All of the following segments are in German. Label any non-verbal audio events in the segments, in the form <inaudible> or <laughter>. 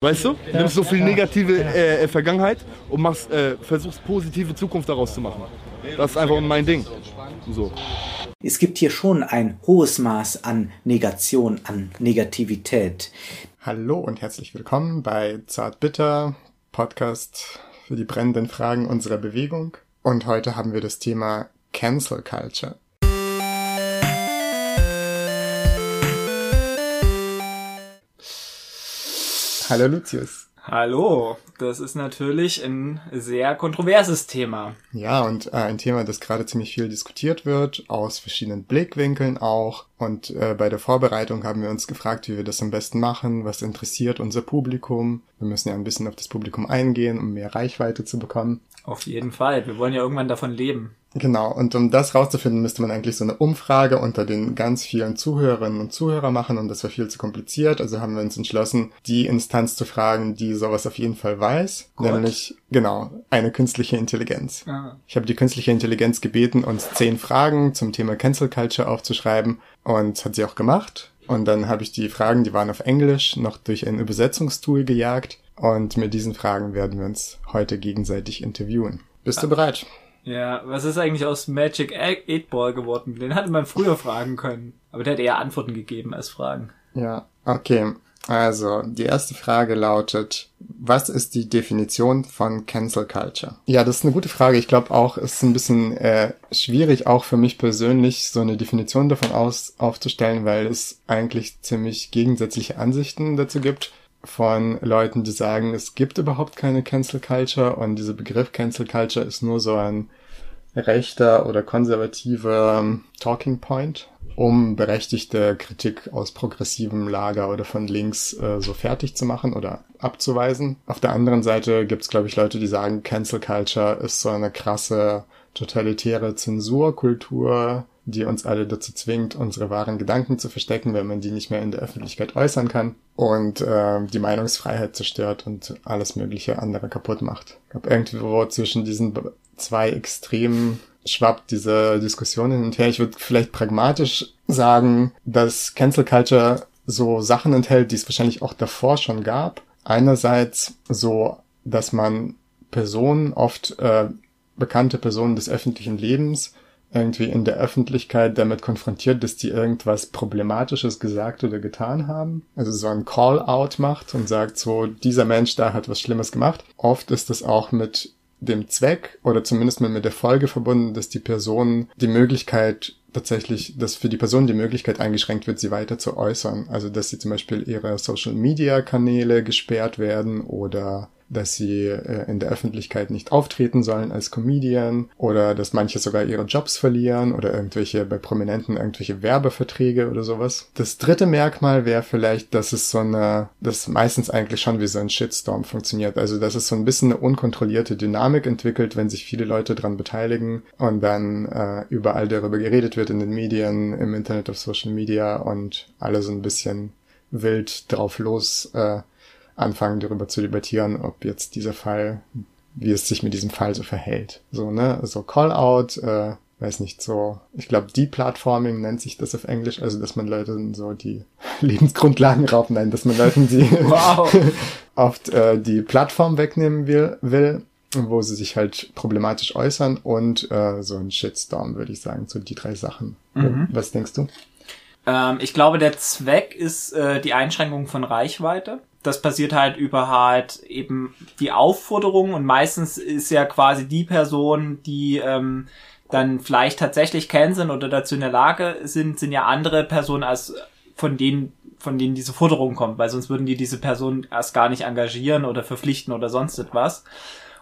Weißt du? Nimmst so viel negative äh, äh, Vergangenheit und machst, äh, versuchst positive Zukunft daraus zu machen. Das ist einfach mein Ding. So. Es gibt hier schon ein hohes Maß an Negation, an Negativität. Hallo und herzlich willkommen bei Zartbitter, Podcast für die brennenden Fragen unserer Bewegung. Und heute haben wir das Thema Cancel Culture. Hallo Lucius. Hallo, das ist natürlich ein sehr kontroverses Thema. Ja, und äh, ein Thema, das gerade ziemlich viel diskutiert wird, aus verschiedenen Blickwinkeln auch. Und äh, bei der Vorbereitung haben wir uns gefragt, wie wir das am besten machen, was interessiert unser Publikum. Wir müssen ja ein bisschen auf das Publikum eingehen, um mehr Reichweite zu bekommen. Auf jeden Fall, wir wollen ja irgendwann davon leben. Genau, und um das rauszufinden, müsste man eigentlich so eine Umfrage unter den ganz vielen Zuhörerinnen und Zuhörer machen und das war viel zu kompliziert. Also haben wir uns entschlossen, die Instanz zu fragen, die sowas auf jeden Fall weiß, Gott. nämlich genau eine künstliche Intelligenz. Ah. Ich habe die künstliche Intelligenz gebeten, uns zehn Fragen zum Thema Cancel Culture aufzuschreiben und hat sie auch gemacht. Und dann habe ich die Fragen, die waren auf Englisch, noch durch ein Übersetzungstool gejagt. Und mit diesen Fragen werden wir uns heute gegenseitig interviewen. Bist ah. du bereit? Ja, was ist eigentlich aus Magic 8 Ball geworden? Den hätte man früher fragen können. Aber der hat eher Antworten gegeben als Fragen. Ja, okay. Also, die erste Frage lautet, was ist die Definition von Cancel Culture? Ja, das ist eine gute Frage. Ich glaube auch, es ist ein bisschen äh, schwierig, auch für mich persönlich, so eine Definition davon aus, aufzustellen, weil es eigentlich ziemlich gegensätzliche Ansichten dazu gibt von Leuten, die sagen, es gibt überhaupt keine Cancel Culture und dieser Begriff Cancel Culture ist nur so ein rechter oder konservativer ähm, Talking Point, um berechtigte Kritik aus progressivem Lager oder von links äh, so fertig zu machen oder abzuweisen. Auf der anderen Seite gibt es, glaube ich, Leute, die sagen, Cancel Culture ist so eine krasse totalitäre Zensurkultur, die uns alle dazu zwingt, unsere wahren Gedanken zu verstecken, wenn man die nicht mehr in der Öffentlichkeit äußern kann und äh, die Meinungsfreiheit zerstört und alles mögliche andere kaputt macht. Ich glaube, irgendwo zwischen diesen zwei Extremen schwappt diese Diskussion hin und her. Ich würde vielleicht pragmatisch sagen, dass Cancel Culture so Sachen enthält, die es wahrscheinlich auch davor schon gab. Einerseits so, dass man Personen, oft äh, bekannte Personen des öffentlichen Lebens, irgendwie in der Öffentlichkeit damit konfrontiert, dass die irgendwas Problematisches gesagt oder getan haben. Also so ein Call-out macht und sagt so, dieser Mensch da hat was Schlimmes gemacht. Oft ist das auch mit dem Zweck oder zumindest mit der Folge verbunden, dass die Person die Möglichkeit tatsächlich, dass für die Person die Möglichkeit eingeschränkt wird, sie weiter zu äußern. Also dass sie zum Beispiel ihre Social-Media-Kanäle gesperrt werden oder dass sie äh, in der Öffentlichkeit nicht auftreten sollen als Comedian oder dass manche sogar ihre Jobs verlieren oder irgendwelche bei Prominenten irgendwelche Werbeverträge oder sowas. Das dritte Merkmal wäre vielleicht, dass es so eine, das meistens eigentlich schon wie so ein Shitstorm funktioniert. Also dass es so ein bisschen eine unkontrollierte Dynamik entwickelt, wenn sich viele Leute dran beteiligen und dann äh, überall darüber geredet wird in den Medien, im Internet, auf Social Media und alle so ein bisschen wild drauf los äh, anfangen, darüber zu debattieren, ob jetzt dieser Fall, wie es sich mit diesem Fall so verhält. So, ne, so Call-out, äh, weiß nicht, so, ich glaube, Deplatforming nennt sich das auf Englisch, also dass man Leuten so die <laughs> Lebensgrundlagen raubt, nein, dass man Leuten die <laughs> wow. <laughs> oft äh, die Plattform wegnehmen will, will, wo sie sich halt problematisch äußern und äh, so ein Shitstorm, würde ich sagen, so die drei Sachen. Mhm. Was denkst du? Ähm, ich glaube, der Zweck ist äh, die Einschränkung von Reichweite das passiert halt über halt eben die Aufforderung und meistens ist ja quasi die Person, die ähm, dann vielleicht tatsächlich kennen sind oder dazu in der Lage sind, sind ja andere Personen als von denen, von denen diese Forderung kommt, weil sonst würden die diese Person erst gar nicht engagieren oder verpflichten oder sonst etwas.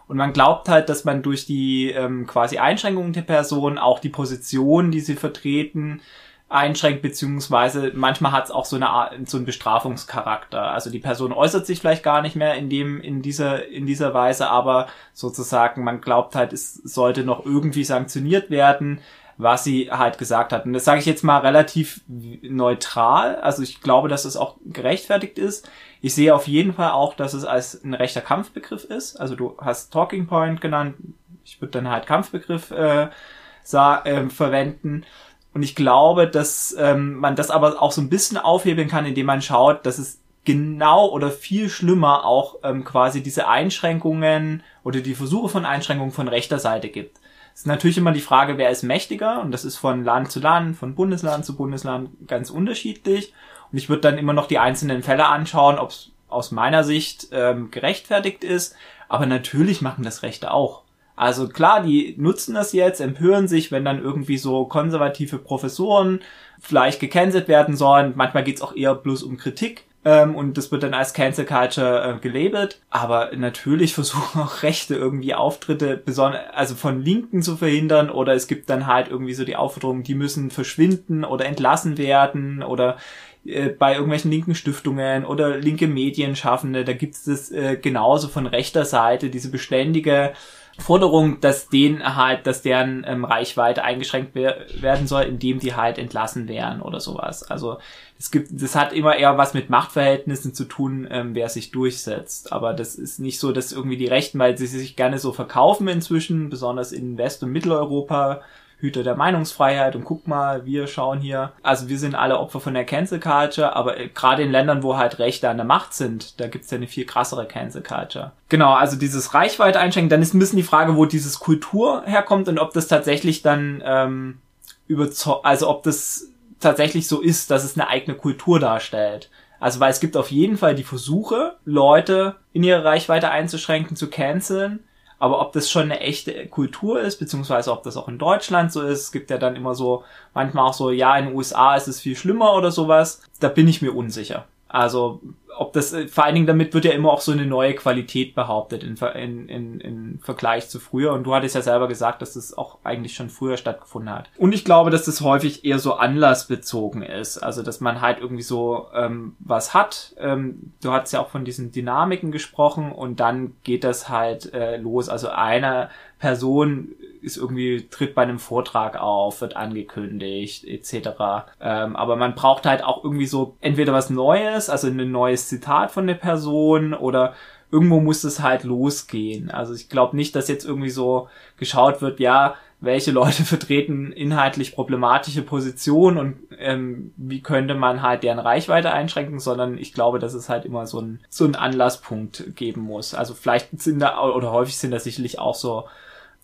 Und man glaubt halt, dass man durch die ähm, quasi Einschränkungen der Person auch die Position, die sie vertreten, einschränkt, beziehungsweise manchmal hat es auch so eine Art, so einen Bestrafungscharakter. Also die Person äußert sich vielleicht gar nicht mehr in dem, in dieser, in dieser Weise, aber sozusagen man glaubt halt, es sollte noch irgendwie sanktioniert werden, was sie halt gesagt hat. Und das sage ich jetzt mal relativ neutral. Also ich glaube, dass es auch gerechtfertigt ist. Ich sehe auf jeden Fall auch, dass es als ein rechter Kampfbegriff ist. Also du hast Talking Point genannt. Ich würde dann halt Kampfbegriff äh, äh, verwenden. Und ich glaube, dass ähm, man das aber auch so ein bisschen aufhebeln kann, indem man schaut, dass es genau oder viel schlimmer auch ähm, quasi diese Einschränkungen oder die Versuche von Einschränkungen von rechter Seite gibt. Es ist natürlich immer die Frage, wer ist mächtiger und das ist von Land zu Land, von Bundesland zu Bundesland ganz unterschiedlich. Und ich würde dann immer noch die einzelnen Fälle anschauen, ob es aus meiner Sicht ähm, gerechtfertigt ist. Aber natürlich machen das Rechte auch. Also klar, die nutzen das jetzt, empören sich, wenn dann irgendwie so konservative Professoren vielleicht gecancelt werden sollen. Manchmal geht's auch eher bloß um Kritik ähm, und das wird dann als Cancel Culture äh, gelabelt. Aber natürlich <laughs> versuchen auch Rechte irgendwie Auftritte also von Linken zu verhindern oder es gibt dann halt irgendwie so die Aufforderung, die müssen verschwinden oder entlassen werden oder äh, bei irgendwelchen linken Stiftungen oder linke Medienschaffende, da gibt es äh, genauso von rechter Seite diese beständige Forderung, dass denen halt, dass deren ähm, Reichweite eingeschränkt werden soll, indem die halt entlassen werden oder sowas. Also es gibt, das hat immer eher was mit Machtverhältnissen zu tun, ähm, wer sich durchsetzt. Aber das ist nicht so, dass irgendwie die Rechten, weil sie sich gerne so verkaufen inzwischen, besonders in West- und Mitteleuropa, Hüter der Meinungsfreiheit und guck mal, wir schauen hier. Also wir sind alle Opfer von der Cancel Culture, aber äh, gerade in Ländern, wo halt Rechte an der Macht sind, da gibt's ja eine viel krassere Cancel Culture. Genau, also dieses Reichweite einschränken, dann ist ein bisschen die Frage, wo dieses Kultur herkommt und ob das tatsächlich dann ähm, über, also ob das tatsächlich so ist, dass es eine eigene Kultur darstellt. Also weil es gibt auf jeden Fall die Versuche, Leute in ihre Reichweite einzuschränken, zu canceln. Aber ob das schon eine echte Kultur ist, beziehungsweise ob das auch in Deutschland so ist, es gibt ja dann immer so, manchmal auch so, ja, in den USA ist es viel schlimmer oder sowas, da bin ich mir unsicher. Also ob das, äh, vor allen Dingen damit wird ja immer auch so eine neue Qualität behauptet in, in, in, in Vergleich zu früher. Und du hattest ja selber gesagt, dass das auch eigentlich schon früher stattgefunden hat. Und ich glaube, dass das häufig eher so anlassbezogen ist. Also dass man halt irgendwie so ähm, was hat. Ähm, du hattest ja auch von diesen Dynamiken gesprochen und dann geht das halt äh, los. Also einer Person ist irgendwie, tritt bei einem Vortrag auf, wird angekündigt, etc. Ähm, aber man braucht halt auch irgendwie so entweder was Neues, also ein neues Zitat von der Person oder irgendwo muss es halt losgehen. Also ich glaube nicht, dass jetzt irgendwie so geschaut wird, ja, welche Leute <laughs> vertreten inhaltlich problematische Positionen und ähm, wie könnte man halt deren Reichweite einschränken, sondern ich glaube, dass es halt immer so ein so ein Anlasspunkt geben muss. Also vielleicht sind da oder häufig sind da sicherlich auch so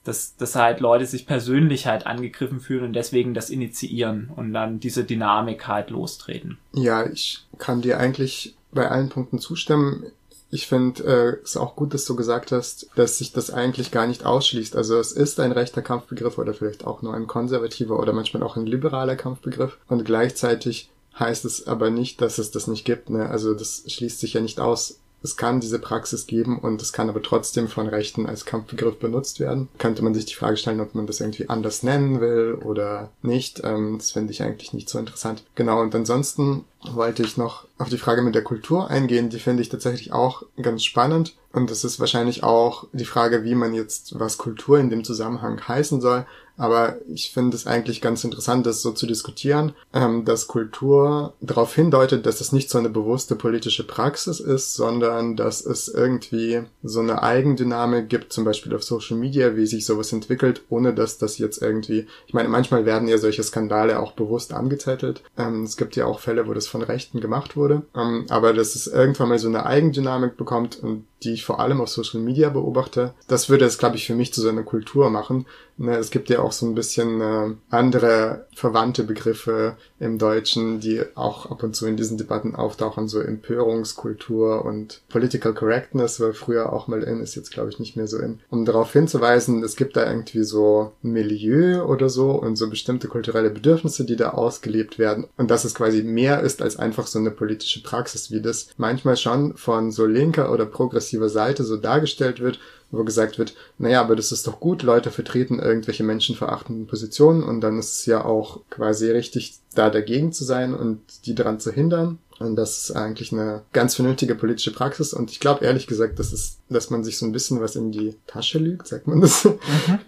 dass, dass halt Leute sich persönlich halt angegriffen fühlen und deswegen das initiieren und dann diese Dynamik halt lostreten. Ja, ich kann dir eigentlich bei allen Punkten zustimmen. Ich finde äh, es auch gut, dass du gesagt hast, dass sich das eigentlich gar nicht ausschließt. Also es ist ein rechter Kampfbegriff oder vielleicht auch nur ein konservativer oder manchmal auch ein liberaler Kampfbegriff. Und gleichzeitig heißt es aber nicht, dass es das nicht gibt. Ne? Also das schließt sich ja nicht aus es kann diese Praxis geben und es kann aber trotzdem von Rechten als Kampfbegriff benutzt werden. Könnte man sich die Frage stellen, ob man das irgendwie anders nennen will oder nicht. Ähm, das finde ich eigentlich nicht so interessant. Genau, und ansonsten wollte ich noch auf die Frage mit der Kultur eingehen. Die finde ich tatsächlich auch ganz spannend. Und das ist wahrscheinlich auch die Frage, wie man jetzt, was Kultur in dem Zusammenhang heißen soll. Aber ich finde es eigentlich ganz interessant, das so zu diskutieren, ähm, dass Kultur darauf hindeutet, dass es nicht so eine bewusste politische Praxis ist, sondern dass es irgendwie so eine Eigendynamik gibt, zum Beispiel auf Social Media, wie sich sowas entwickelt, ohne dass das jetzt irgendwie, ich meine, manchmal werden ja solche Skandale auch bewusst angezettelt. Ähm, es gibt ja auch Fälle, wo das von Rechten gemacht wurde. Ähm, aber dass es irgendwann mal so eine Eigendynamik bekommt und die ich vor allem auf Social Media beobachte, das würde es, glaube ich, für mich zu so einer Kultur machen. Ne, es gibt ja auch so ein bisschen äh, andere verwandte Begriffe im Deutschen, die auch ab und zu in diesen Debatten auftauchen, so Empörungskultur und Political Correctness, weil früher auch mal in, ist jetzt, glaube ich, nicht mehr so in. Um darauf hinzuweisen, es gibt da irgendwie so Milieu oder so und so bestimmte kulturelle Bedürfnisse, die da ausgelebt werden und dass es quasi mehr ist als einfach so eine politische Praxis, wie das manchmal schon von so linker oder progressiver Seite so dargestellt wird wo gesagt wird, naja, aber das ist doch gut, Leute vertreten irgendwelche menschenverachtenden Positionen und dann ist es ja auch quasi richtig, da dagegen zu sein und die daran zu hindern. Und das ist eigentlich eine ganz vernünftige politische Praxis. Und ich glaube ehrlich gesagt, das ist, dass man sich so ein bisschen was in die Tasche lügt, sagt man das? Mhm.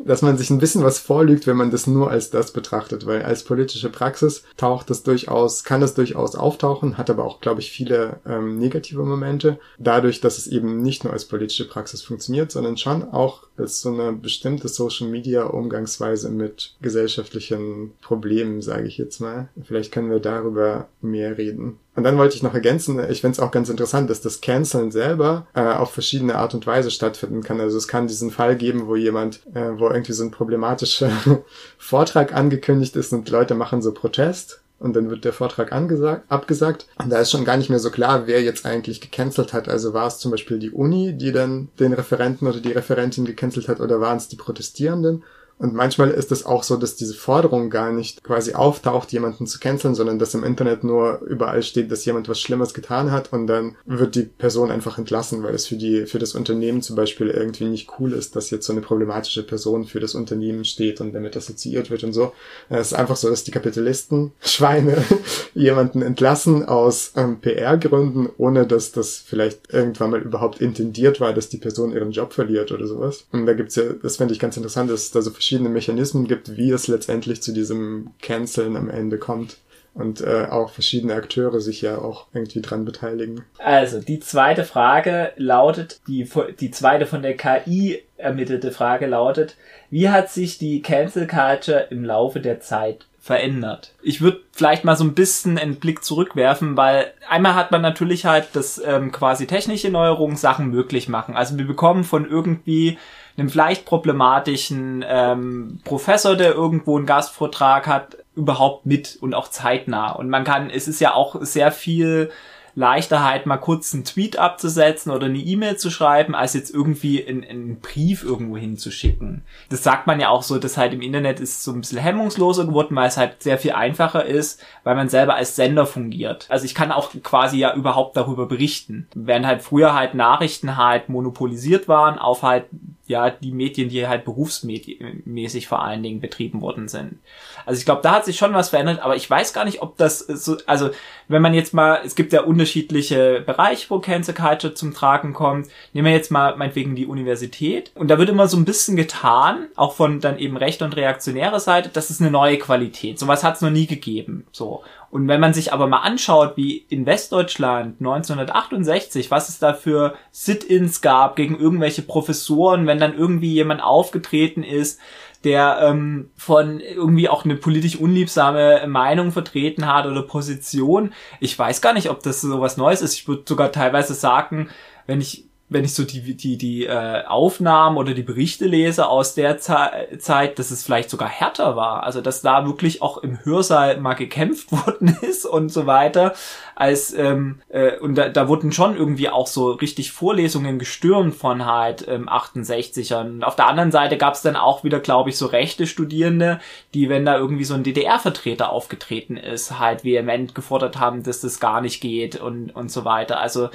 Dass man sich ein bisschen was vorlügt, wenn man das nur als das betrachtet. Weil als politische Praxis taucht das durchaus, kann das durchaus auftauchen, hat aber auch, glaube ich, viele ähm, negative Momente. Dadurch, dass es eben nicht nur als politische Praxis funktioniert, sondern schon auch als so eine bestimmte Social Media Umgangsweise mit gesellschaftlichen Problemen, sage ich jetzt mal. Vielleicht können wir darüber mehr reden. Und dann wollte ich noch ergänzen, ich finde es auch ganz interessant, dass das Canceln selber äh, auf verschiedene Art und Weise stattfinden kann. Also es kann diesen Fall geben, wo jemand, äh, wo irgendwie so ein problematischer <laughs> Vortrag angekündigt ist und Leute machen so Protest und dann wird der Vortrag angesagt, abgesagt. Und da ist schon gar nicht mehr so klar, wer jetzt eigentlich gecancelt hat. Also war es zum Beispiel die Uni, die dann den Referenten oder die Referentin gecancelt hat oder waren es die Protestierenden? Und manchmal ist es auch so, dass diese Forderung gar nicht quasi auftaucht, jemanden zu canceln, sondern dass im Internet nur überall steht, dass jemand was Schlimmes getan hat und dann wird die Person einfach entlassen, weil es für die, für das Unternehmen zum Beispiel irgendwie nicht cool ist, dass jetzt so eine problematische Person für das Unternehmen steht und damit assoziiert wird und so. Es ist einfach so, dass die Kapitalisten, Schweine, <laughs> jemanden entlassen aus ähm, PR-Gründen, ohne dass das vielleicht irgendwann mal überhaupt intendiert war, dass die Person ihren Job verliert oder sowas. Und da gibt's ja, das finde ich ganz interessant, dass da so verschiedene Mechanismen gibt, wie es letztendlich zu diesem Canceln am Ende kommt. Und äh, auch verschiedene Akteure sich ja auch irgendwie dran beteiligen. Also, die zweite Frage lautet, die, die zweite von der KI ermittelte Frage lautet, wie hat sich die Cancel Culture im Laufe der Zeit verändert. Ich würde vielleicht mal so ein bisschen einen Blick zurückwerfen, weil einmal hat man natürlich halt das ähm, quasi technische Neuerungen Sachen möglich machen. Also wir bekommen von irgendwie einem vielleicht problematischen ähm, Professor, der irgendwo einen Gastvortrag hat, überhaupt mit und auch zeitnah. Und man kann, es ist ja auch sehr viel leichter halt mal kurz einen Tweet abzusetzen oder eine E-Mail zu schreiben, als jetzt irgendwie einen, einen Brief irgendwo hinzuschicken. Das sagt man ja auch so, dass halt im Internet ist so ein bisschen hemmungsloser geworden, weil es halt sehr viel einfacher ist, weil man selber als Sender fungiert. Also ich kann auch quasi ja überhaupt darüber berichten. Während halt früher halt Nachrichten halt monopolisiert waren auf halt ja die Medien, die halt berufsmäßig vor allen Dingen betrieben worden sind. Also ich glaube, da hat sich schon was verändert, aber ich weiß gar nicht, ob das so, also wenn man jetzt mal, es gibt ja unterschiedliche Bereiche, wo Cancer Culture zum Tragen kommt. Nehmen wir jetzt mal meinetwegen die Universität und da wird immer so ein bisschen getan, auch von dann eben rechter und reaktionärer Seite, das ist eine neue Qualität. Sowas hat es noch nie gegeben. So. Und wenn man sich aber mal anschaut, wie in Westdeutschland 1968, was es da für Sit-ins gab gegen irgendwelche Professoren, wenn dann irgendwie jemand aufgetreten ist, der ähm, von irgendwie auch eine politisch unliebsame Meinung vertreten hat oder Position. Ich weiß gar nicht, ob das so was Neues ist. Ich würde sogar teilweise sagen, wenn ich wenn ich so die, die, die äh, Aufnahmen oder die Berichte lese aus der Ze Zeit, dass es vielleicht sogar härter war. Also dass da wirklich auch im Hörsaal mal gekämpft <laughs> worden ist und so weiter. Als ähm, äh, und da, da wurden schon irgendwie auch so richtig Vorlesungen gestürmt von halt ähm, 68ern. Auf der anderen Seite gab es dann auch wieder, glaube ich, so rechte Studierende, die, wenn da irgendwie so ein DDR-Vertreter aufgetreten ist, halt vehement gefordert haben, dass das gar nicht geht und, und so weiter. Also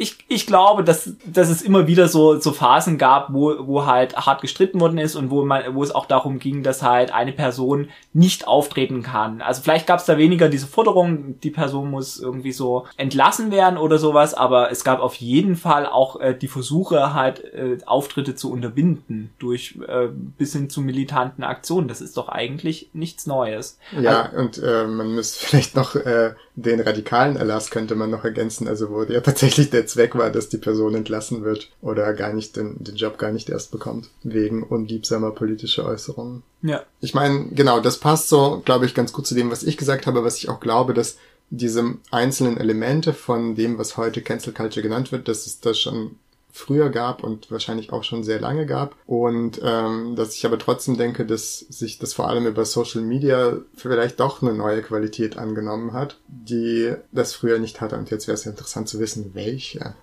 ich, ich glaube, dass, dass es immer wieder so, so Phasen gab, wo, wo halt hart gestritten worden ist und wo man, wo es auch darum ging, dass halt eine Person nicht auftreten kann. Also vielleicht gab es da weniger diese Forderung, die Person muss irgendwie so entlassen werden oder sowas, aber es gab auf jeden Fall auch äh, die Versuche, halt äh, Auftritte zu unterbinden durch äh, bis hin zu militanten Aktionen. Das ist doch eigentlich nichts Neues. Ja, also, und äh, man müsste <laughs> vielleicht noch äh, den radikalen Erlass könnte man noch ergänzen, also wo ja tatsächlich der Zweck war, dass die Person entlassen wird oder gar nicht den, den Job gar nicht erst bekommt, wegen unliebsamer politischer Äußerungen. Ja. Ich meine, genau, das passt so, glaube ich, ganz gut zu dem, was ich gesagt habe, was ich auch glaube, dass diese einzelnen Elemente von dem, was heute Cancel Culture genannt wird, dass es da schon früher gab und wahrscheinlich auch schon sehr lange gab. Und ähm, dass ich aber trotzdem denke, dass sich das vor allem über Social Media vielleicht doch eine neue Qualität angenommen hat, die das früher nicht hatte. Und jetzt wäre es interessant zu wissen, welche.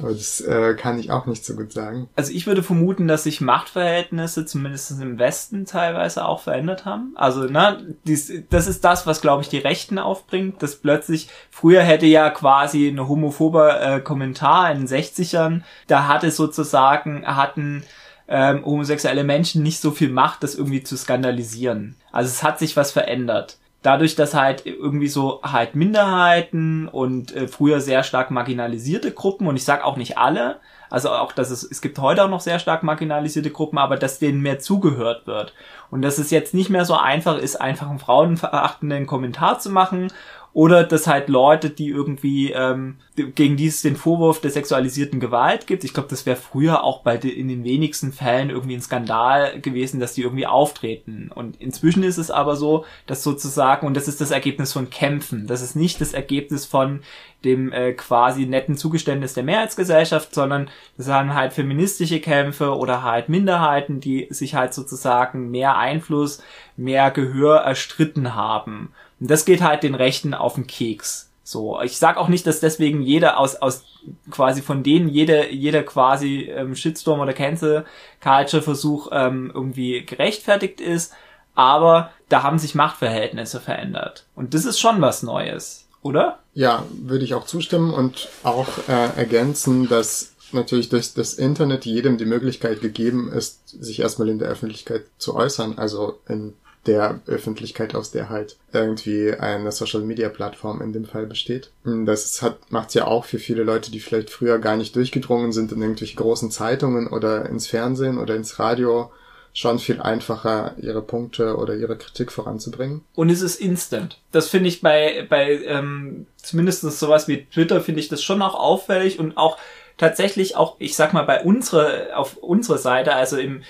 Aber das äh, kann ich auch nicht so gut sagen. Also ich würde vermuten, dass sich Machtverhältnisse zumindest im Westen teilweise auch verändert haben. Also, ne, dies, das ist das, was, glaube ich, die Rechten aufbringt, dass plötzlich, früher hätte ja quasi eine homophobe äh, Kommentar in den 60ern, da hatte sozusagen, hatten ähm, homosexuelle Menschen nicht so viel Macht, das irgendwie zu skandalisieren. Also es hat sich was verändert dadurch, dass halt irgendwie so halt Minderheiten und äh, früher sehr stark marginalisierte Gruppen und ich sag auch nicht alle, also auch, dass es, es gibt heute auch noch sehr stark marginalisierte Gruppen, aber dass denen mehr zugehört wird. Und dass es jetzt nicht mehr so einfach ist, einfach einen frauenverachtenden Kommentar zu machen oder dass halt Leute, die irgendwie ähm, gegen die es den Vorwurf der sexualisierten Gewalt gibt. Ich glaube, das wäre früher auch bei de, in den wenigsten Fällen irgendwie ein Skandal gewesen, dass die irgendwie auftreten. Und inzwischen ist es aber so, dass sozusagen, und das ist das Ergebnis von Kämpfen, das ist nicht das Ergebnis von dem äh, quasi netten Zugeständnis der Mehrheitsgesellschaft, sondern das sind halt feministische Kämpfe oder halt Minderheiten, die sich halt sozusagen mehr Einfluss, mehr Gehör erstritten haben. Und das geht halt den Rechten auf den Keks. So, ich sag auch nicht, dass deswegen jeder aus aus quasi von denen jeder jeder quasi ähm, Shitstorm oder Cancel Culture Versuch ähm, irgendwie gerechtfertigt ist, aber da haben sich Machtverhältnisse verändert und das ist schon was Neues, oder? Ja, würde ich auch zustimmen und auch äh, ergänzen, dass natürlich durch das Internet jedem die Möglichkeit gegeben ist, sich erstmal in der Öffentlichkeit zu äußern, also in der Öffentlichkeit, aus der halt irgendwie eine Social Media Plattform in dem Fall besteht. Das hat, macht's ja auch für viele Leute, die vielleicht früher gar nicht durchgedrungen sind in irgendwelche großen Zeitungen oder ins Fernsehen oder ins Radio, schon viel einfacher, ihre Punkte oder ihre Kritik voranzubringen. Und es ist instant. Das finde ich bei, bei ähm, zumindest sowas wie Twitter, finde ich das schon auch auffällig und auch tatsächlich auch, ich sag mal, bei unserer, auf unserer Seite, also im,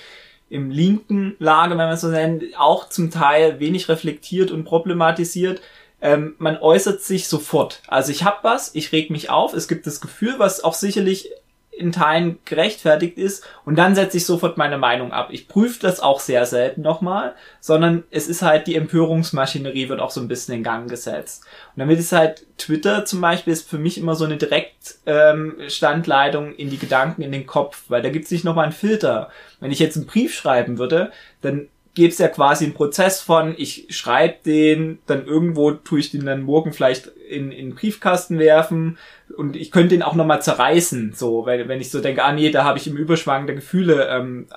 im linken Lager, wenn man so nennt, auch zum Teil wenig reflektiert und problematisiert. Ähm, man äußert sich sofort. Also ich hab was, ich reg mich auf, es gibt das Gefühl, was auch sicherlich in Teilen gerechtfertigt ist und dann setze ich sofort meine Meinung ab. Ich prüfe das auch sehr selten nochmal, sondern es ist halt die Empörungsmaschinerie wird auch so ein bisschen in Gang gesetzt. Und damit ist halt Twitter zum Beispiel ist für mich immer so eine Direktstandleitung ähm, in die Gedanken, in den Kopf, weil da gibt es nicht nochmal einen Filter. Wenn ich jetzt einen Brief schreiben würde, dann gäbe es ja quasi einen Prozess von, ich schreibe den, dann irgendwo tue ich den dann morgen vielleicht in, in den Briefkasten werfen und ich könnte den auch nochmal zerreißen, so, weil wenn ich so denke, ah nee, da habe ich im Überschwang der Gefühle ähm,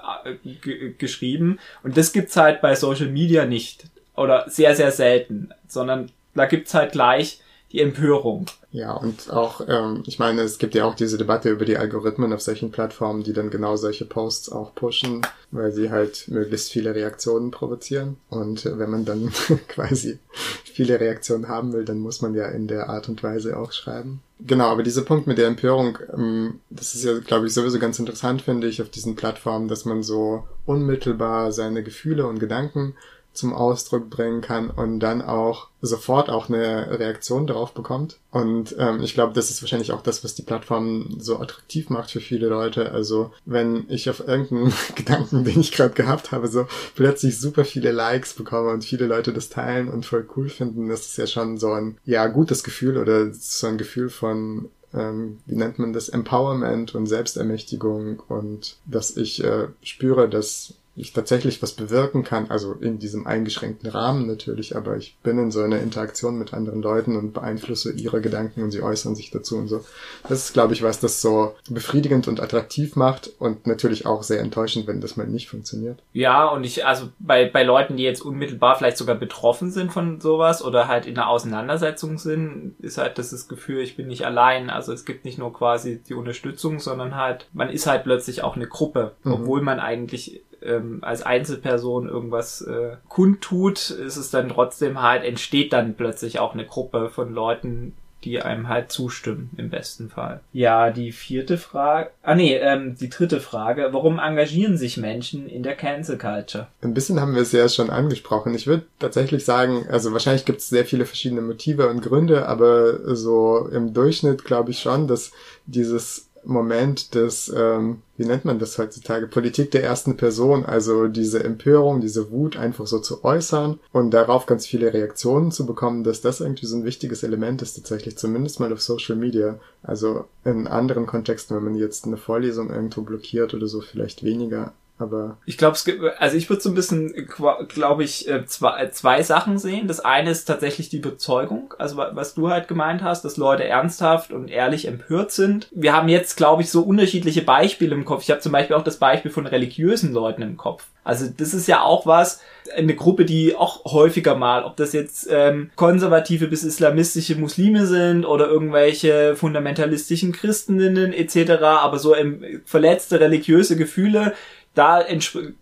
geschrieben. Und das gibt's halt bei Social Media nicht. Oder sehr, sehr selten. Sondern da gibt's halt gleich die Empörung. Ja, und auch, ähm, ich meine, es gibt ja auch diese Debatte über die Algorithmen auf solchen Plattformen, die dann genau solche Posts auch pushen, weil sie halt möglichst viele Reaktionen provozieren. Und wenn man dann <laughs> quasi viele Reaktionen haben will, dann muss man ja in der Art und Weise auch schreiben. Genau, aber dieser Punkt mit der Empörung, ähm, das ist ja, glaube ich, sowieso ganz interessant, finde ich, auf diesen Plattformen, dass man so unmittelbar seine Gefühle und Gedanken zum Ausdruck bringen kann und dann auch sofort auch eine Reaktion darauf bekommt. Und ähm, ich glaube, das ist wahrscheinlich auch das, was die Plattform so attraktiv macht für viele Leute. Also wenn ich auf irgendeinen <laughs> Gedanken, den ich gerade gehabt habe, so plötzlich super viele Likes bekomme und viele Leute das teilen und voll cool finden, das ist ja schon so ein ja gutes Gefühl oder so ein Gefühl von ähm, wie nennt man das, Empowerment und Selbstermächtigung und dass ich äh, spüre, dass ich tatsächlich was bewirken kann, also in diesem eingeschränkten Rahmen natürlich, aber ich bin in so einer Interaktion mit anderen Leuten und beeinflusse ihre Gedanken und sie äußern sich dazu und so. Das ist, glaube ich, was das so befriedigend und attraktiv macht und natürlich auch sehr enttäuschend, wenn das mal nicht funktioniert. Ja, und ich, also bei, bei Leuten, die jetzt unmittelbar vielleicht sogar betroffen sind von sowas oder halt in einer Auseinandersetzung sind, ist halt das, das Gefühl, ich bin nicht allein. Also es gibt nicht nur quasi die Unterstützung, sondern halt, man ist halt plötzlich auch eine Gruppe, mhm. obwohl man eigentlich ähm, als Einzelperson irgendwas äh, kundtut, ist es dann trotzdem halt, entsteht dann plötzlich auch eine Gruppe von Leuten, die einem halt zustimmen, im besten Fall. Ja, die vierte Frage, ah nee, ähm, die dritte Frage, warum engagieren sich Menschen in der Cancel Culture? Ein bisschen haben wir es ja schon angesprochen. Ich würde tatsächlich sagen, also wahrscheinlich gibt es sehr viele verschiedene Motive und Gründe, aber so im Durchschnitt glaube ich schon, dass dieses Moment des, ähm, wie nennt man das heutzutage, Politik der ersten Person, also diese Empörung, diese Wut einfach so zu äußern und darauf ganz viele Reaktionen zu bekommen, dass das irgendwie so ein wichtiges Element ist, tatsächlich zumindest mal auf Social Media. Also in anderen Kontexten, wenn man jetzt eine Vorlesung irgendwo blockiert oder so, vielleicht weniger. Aber ich glaube, es gibt, also ich würde so ein bisschen, glaube ich, äh, zwei, äh, zwei Sachen sehen. Das eine ist tatsächlich die Überzeugung, also was du halt gemeint hast, dass Leute ernsthaft und ehrlich empört sind. Wir haben jetzt, glaube ich, so unterschiedliche Beispiele im Kopf. Ich habe zum Beispiel auch das Beispiel von religiösen Leuten im Kopf. Also das ist ja auch was, eine Gruppe, die auch häufiger mal, ob das jetzt ähm, konservative bis islamistische Muslime sind oder irgendwelche fundamentalistischen Christinnen etc., aber so ähm, verletzte religiöse Gefühle, da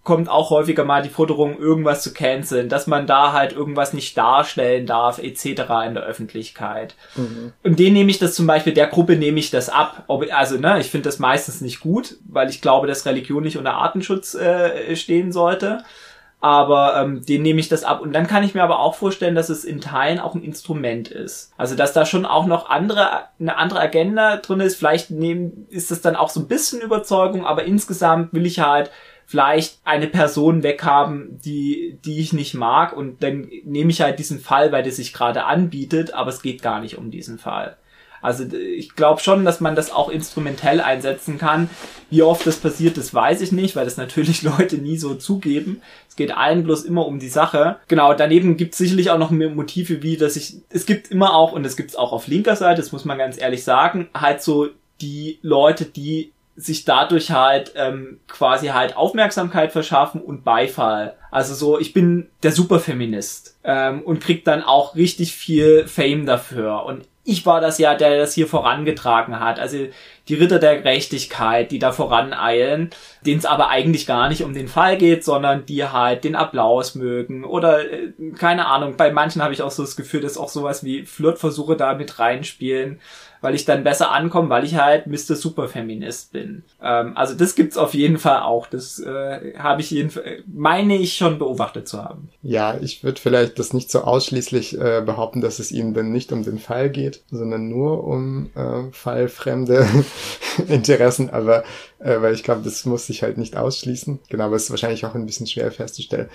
kommt auch häufiger mal die Forderung, irgendwas zu canceln, dass man da halt irgendwas nicht darstellen darf, etc. in der Öffentlichkeit. Mhm. Und den nehme ich das zum Beispiel, der Gruppe nehme ich das ab. Ob, also, ne, ich finde das meistens nicht gut, weil ich glaube, dass Religion nicht unter Artenschutz äh, stehen sollte aber ähm, den nehme ich das ab. Und dann kann ich mir aber auch vorstellen, dass es in Teilen auch ein Instrument ist. Also dass da schon auch noch andere, eine andere Agenda drin ist. Vielleicht nehmen, ist es dann auch so ein bisschen Überzeugung, aber insgesamt will ich halt vielleicht eine Person weghaben, die, die ich nicht mag und dann nehme ich halt diesen Fall, weil der sich gerade anbietet, aber es geht gar nicht um diesen Fall. Also ich glaube schon, dass man das auch instrumentell einsetzen kann. Wie oft das passiert, das weiß ich nicht, weil das natürlich <laughs> Leute nie so zugeben. Es geht allen bloß immer um die Sache. Genau, daneben gibt es sicherlich auch noch mehr Motive, wie dass ich, es gibt immer auch, und es gibt es auch auf linker Seite, das muss man ganz ehrlich sagen, halt so die Leute, die sich dadurch halt ähm, quasi halt Aufmerksamkeit verschaffen und Beifall. Also so, ich bin der Superfeminist ähm, und krieg dann auch richtig viel Fame dafür. Und ich war das ja, der das hier vorangetragen hat. Also die Ritter der Gerechtigkeit, die da voraneilen, denen es aber eigentlich gar nicht um den Fall geht, sondern die halt den Applaus mögen oder äh, keine Ahnung. Bei manchen habe ich auch so das Gefühl, dass auch sowas wie Flirtversuche da mit reinspielen weil ich dann besser ankomme, weil ich halt Mr. Superfeminist bin. Ähm, also das gibt's auf jeden Fall auch. Das äh, habe ich jeden Fall, meine ich schon beobachtet zu haben. Ja, ich würde vielleicht das nicht so ausschließlich äh, behaupten, dass es ihnen dann nicht um den Fall geht, sondern nur um äh, fallfremde <laughs> Interessen, aber äh, weil ich glaube, das muss sich halt nicht ausschließen. Genau, aber es ist wahrscheinlich auch ein bisschen schwer festzustellen.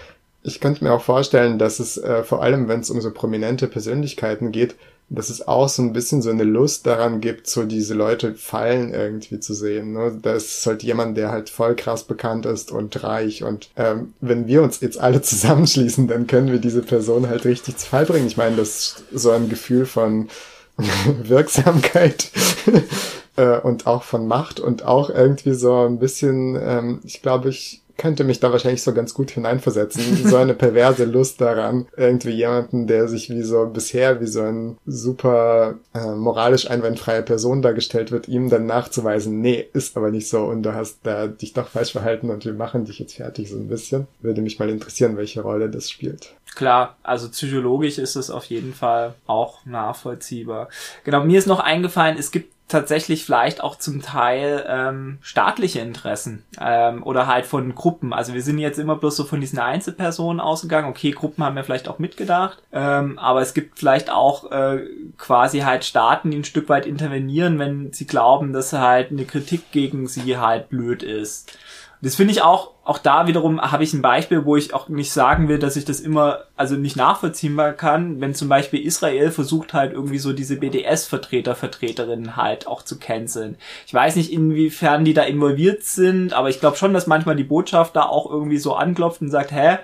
Ich könnte mir auch vorstellen, dass es äh, vor allem, wenn es um so prominente Persönlichkeiten geht, dass es auch so ein bisschen so eine Lust daran gibt, so diese Leute fallen irgendwie zu sehen. Ne? Da ist halt jemand, der halt voll krass bekannt ist und reich. Und ähm, wenn wir uns jetzt alle <laughs> zusammenschließen, dann können wir diese Person halt richtig zu Fall bringen. Ich meine, das ist so ein Gefühl von <laughs> Wirksamkeit <laughs> äh, und auch von Macht und auch irgendwie so ein bisschen, ähm, ich glaube, ich könnte mich da wahrscheinlich so ganz gut hineinversetzen. So eine perverse Lust daran, irgendwie jemanden, der sich wie so bisher wie so ein super äh, moralisch einwandfreie Person dargestellt wird, ihm dann nachzuweisen, nee, ist aber nicht so und du hast da dich doch falsch verhalten und wir machen dich jetzt fertig so ein bisschen. Würde mich mal interessieren, welche Rolle das spielt. Klar, also psychologisch ist es auf jeden Fall auch nachvollziehbar. Genau, mir ist noch eingefallen, es gibt tatsächlich vielleicht auch zum Teil ähm, staatliche Interessen ähm, oder halt von Gruppen. Also wir sind jetzt immer bloß so von diesen Einzelpersonen ausgegangen. Okay, Gruppen haben wir vielleicht auch mitgedacht, ähm, aber es gibt vielleicht auch äh, quasi halt Staaten, die ein Stück weit intervenieren, wenn sie glauben, dass halt eine Kritik gegen sie halt blöd ist. Das finde ich auch, auch da wiederum habe ich ein Beispiel, wo ich auch nicht sagen will, dass ich das immer, also nicht nachvollziehbar kann, wenn zum Beispiel Israel versucht halt irgendwie so diese BDS-Vertreter, Vertreterinnen halt auch zu canceln. Ich weiß nicht, inwiefern die da involviert sind, aber ich glaube schon, dass manchmal die Botschaft da auch irgendwie so anklopft und sagt, hä,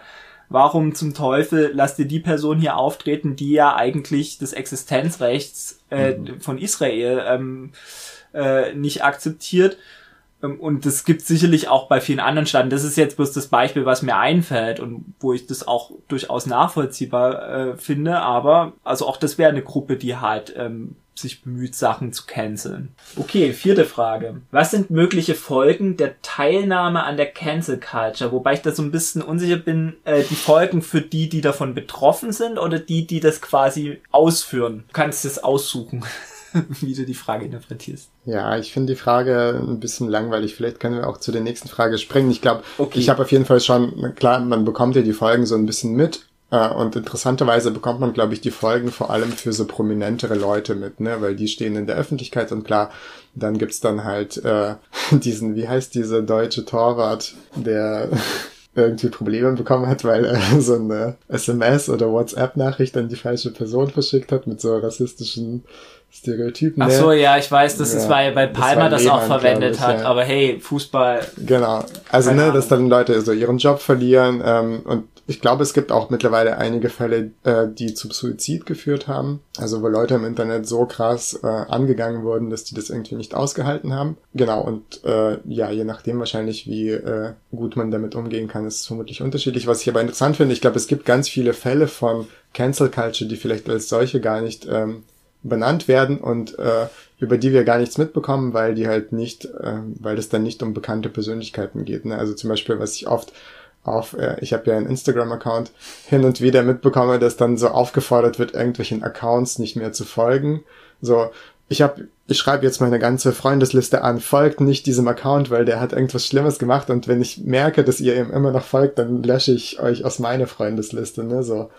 warum zum Teufel lasst ihr die Person hier auftreten, die ja eigentlich des Existenzrechts äh, mhm. von Israel ähm, äh, nicht akzeptiert. Ähm, und das gibt sicherlich auch bei vielen anderen Staaten. Das ist jetzt bloß das Beispiel, was mir einfällt und wo ich das auch durchaus nachvollziehbar äh, finde. Aber also auch das wäre eine Gruppe, die halt ähm, sich bemüht, Sachen zu canceln. Okay, vierte Frage. Was sind mögliche Folgen der Teilnahme an der Cancel Culture? Wobei ich da so ein bisschen unsicher bin, äh, die Folgen für die, die davon betroffen sind oder die, die das quasi ausführen. Du kannst es aussuchen. <laughs> <laughs> wie du die Frage interpretierst. Ja, ich finde die Frage ein bisschen langweilig. Vielleicht können wir auch zu der nächsten Frage springen. Ich glaube, okay. ich habe auf jeden Fall schon, klar, man bekommt ja die Folgen so ein bisschen mit. Äh, und interessanterweise bekommt man, glaube ich, die Folgen vor allem für so prominentere Leute mit, ne? Weil die stehen in der Öffentlichkeit und klar, dann gibt's dann halt äh, <laughs> diesen, wie heißt diese deutsche Torwart, der <laughs> irgendwie Probleme bekommen hat, weil er so eine SMS oder WhatsApp-Nachricht an die falsche Person verschickt hat mit so rassistischen Stereotypen. Ach so, ja, ich weiß, dass ja, es bei, bei Palmer das, das auch verwendet ich, hat, ja. aber hey, Fußball. Genau. Also, ne, dass dann Leute so ihren Job verlieren ähm, und ich glaube, es gibt auch mittlerweile einige Fälle, äh, die zum Suizid geführt haben. Also wo Leute im Internet so krass äh, angegangen wurden, dass die das irgendwie nicht ausgehalten haben. Genau, und äh, ja, je nachdem wahrscheinlich, wie äh, gut man damit umgehen kann, ist es vermutlich unterschiedlich. Was ich aber interessant finde, ich glaube, es gibt ganz viele Fälle von Cancel Culture, die vielleicht als solche gar nicht ähm, benannt werden und äh, über die wir gar nichts mitbekommen, weil die halt nicht, äh, weil es dann nicht um bekannte Persönlichkeiten geht. Ne? Also zum Beispiel, was ich oft auf, äh, ich habe ja einen Instagram-Account, <laughs> hin und wieder mitbekomme, dass dann so aufgefordert wird, irgendwelchen Accounts nicht mehr zu folgen. So, ich habe, ich schreibe jetzt meine ganze Freundesliste an, folgt nicht diesem Account, weil der hat irgendwas Schlimmes gemacht und wenn ich merke, dass ihr ihm immer noch folgt, dann lösche ich euch aus meiner Freundesliste, ne, so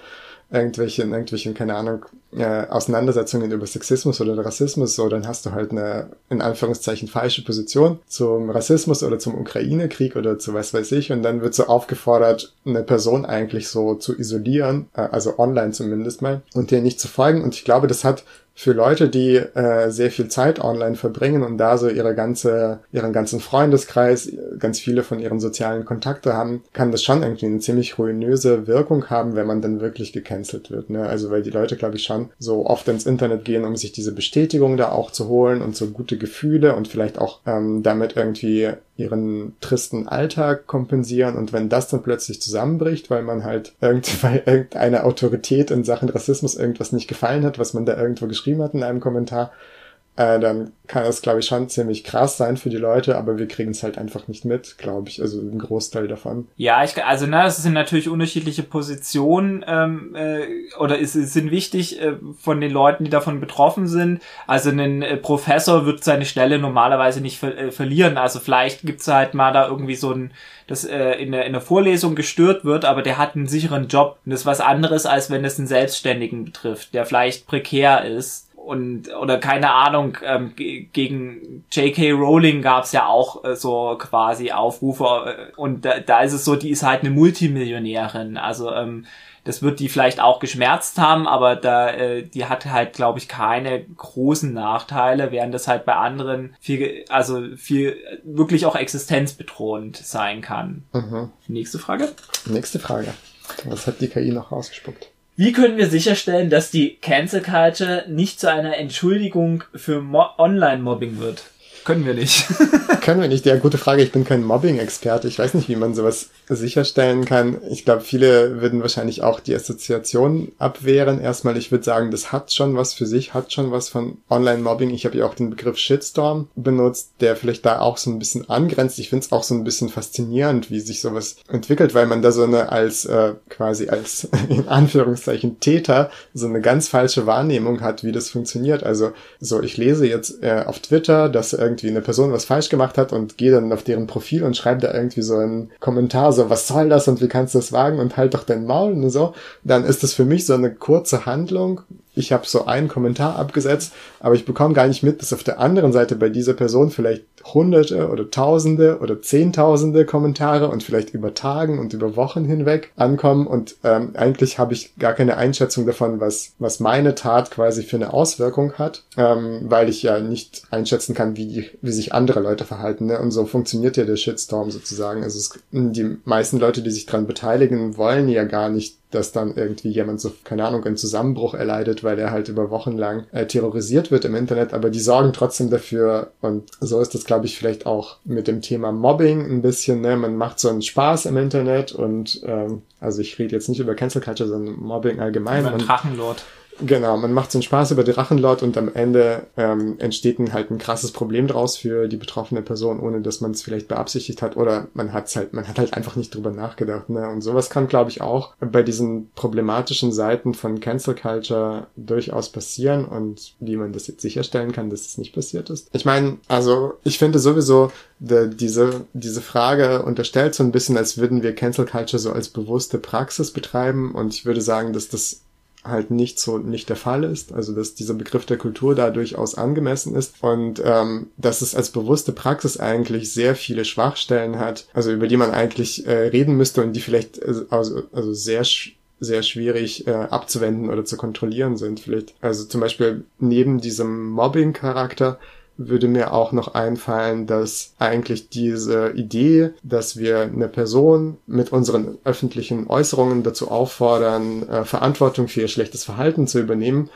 irgendwelchen, irgendwelchen, keine Ahnung, äh, Auseinandersetzungen über Sexismus oder Rassismus, so, dann hast du halt eine, in Anführungszeichen, falsche Position zum Rassismus oder zum Ukraine-Krieg oder zu was weiß ich, und dann wird so aufgefordert, eine Person eigentlich so zu isolieren, äh, also online zumindest mal, und dir nicht zu folgen, und ich glaube, das hat für Leute, die äh, sehr viel Zeit online verbringen und da so ihre ganze, ihren ganzen Freundeskreis, ganz viele von ihren sozialen Kontakte haben, kann das schon irgendwie eine ziemlich ruinöse Wirkung haben, wenn man dann wirklich gecancelt wird. Ne? Also weil die Leute, glaube ich, schon so oft ins Internet gehen, um sich diese Bestätigung da auch zu holen und so gute Gefühle und vielleicht auch ähm, damit irgendwie ihren tristen Alltag kompensieren. Und wenn das dann plötzlich zusammenbricht, weil man halt irgendwie, <laughs> weil irgendeine Autorität in Sachen Rassismus irgendwas nicht gefallen hat, was man da irgendwo geschrieben hat in einem Kommentar, äh, dann kann das, glaube ich, schon ziemlich krass sein für die Leute, aber wir kriegen es halt einfach nicht mit, glaube ich, also ein Großteil davon. Ja, ich, also na, es sind natürlich unterschiedliche Positionen ähm, äh, oder es, es sind wichtig äh, von den Leuten, die davon betroffen sind. Also ein äh, Professor wird seine Stelle normalerweise nicht ver äh, verlieren. Also vielleicht gibt's halt mal da irgendwie so ein das äh, in, der, in der Vorlesung gestört wird, aber der hat einen sicheren Job. Und das ist was anderes, als wenn es einen Selbstständigen betrifft, der vielleicht prekär ist und oder keine Ahnung ähm, gegen J.K. Rowling gab's ja auch äh, so quasi Aufrufe äh, und da, da ist es so, die ist halt eine Multimillionärin, also ähm, das wird die vielleicht auch geschmerzt haben, aber da äh, die hat halt glaube ich keine großen Nachteile, während das halt bei anderen viel also viel wirklich auch existenzbedrohend sein kann. Mhm. Nächste Frage. Nächste Frage. Was hat die KI noch ausgespuckt? Wie können wir sicherstellen, dass die Cancel Culture nicht zu einer Entschuldigung für Online-Mobbing wird? Können wir nicht. <laughs> Können wir nicht. Ja, gute Frage. Ich bin kein Mobbing-Experte. Ich weiß nicht, wie man sowas sicherstellen kann. Ich glaube, viele würden wahrscheinlich auch die Assoziation abwehren. Erstmal, ich würde sagen, das hat schon was für sich, hat schon was von Online-Mobbing. Ich habe ja auch den Begriff Shitstorm benutzt, der vielleicht da auch so ein bisschen angrenzt. Ich finde es auch so ein bisschen faszinierend, wie sich sowas entwickelt, weil man da so eine als äh, quasi als <laughs> in Anführungszeichen Täter so eine ganz falsche Wahrnehmung hat, wie das funktioniert. Also so, ich lese jetzt äh, auf Twitter, dass irgendwie irgendwie eine Person was falsch gemacht hat und gehe dann auf deren Profil und schreibe da irgendwie so einen Kommentar, so was soll das und wie kannst du das wagen und halt doch dein Maul und so, dann ist das für mich so eine kurze Handlung, ich habe so einen Kommentar abgesetzt, aber ich bekomme gar nicht mit, dass auf der anderen Seite bei dieser Person vielleicht hunderte oder tausende oder zehntausende Kommentare und vielleicht über Tagen und über Wochen hinweg ankommen und ähm, eigentlich habe ich gar keine Einschätzung davon, was, was meine Tat quasi für eine Auswirkung hat, ähm, weil ich ja nicht einschätzen kann, wie, wie sich andere Leute verhalten. Ne? Und so funktioniert ja der Shitstorm sozusagen. Also es, die meisten Leute, die sich dran beteiligen, wollen ja gar nicht dass dann irgendwie jemand so, keine Ahnung, einen Zusammenbruch erleidet, weil er halt über Wochen lang äh, terrorisiert wird im Internet, aber die sorgen trotzdem dafür und so ist das, glaube ich, vielleicht auch mit dem Thema Mobbing ein bisschen, ne? Man macht so einen Spaß im Internet und ähm, also ich rede jetzt nicht über Cancel Culture, sondern Mobbing allgemein. Über Drachenlord. Genau, man macht so einen Spaß über Drachenlord und am Ende ähm, entsteht ein, halt ein krasses Problem draus für die betroffene Person, ohne dass man es vielleicht beabsichtigt hat oder man hat's halt, man hat halt einfach nicht drüber nachgedacht. Ne? Und sowas kann, glaube ich, auch bei diesen problematischen Seiten von Cancel Culture durchaus passieren und wie man das jetzt sicherstellen kann, dass es nicht passiert ist. Ich meine, also ich finde sowieso, de, diese, diese Frage unterstellt so ein bisschen, als würden wir Cancel Culture so als bewusste Praxis betreiben und ich würde sagen, dass das halt nicht so nicht der Fall ist, also dass dieser Begriff der Kultur da durchaus angemessen ist und ähm, dass es als bewusste Praxis eigentlich sehr viele Schwachstellen hat, also über die man eigentlich äh, reden müsste und die vielleicht äh, also, also sehr sehr schwierig äh, abzuwenden oder zu kontrollieren sind. Vielleicht, also zum Beispiel neben diesem Mobbing-Charakter würde mir auch noch einfallen, dass eigentlich diese Idee, dass wir eine Person mit unseren öffentlichen Äußerungen dazu auffordern, äh, Verantwortung für ihr schlechtes Verhalten zu übernehmen,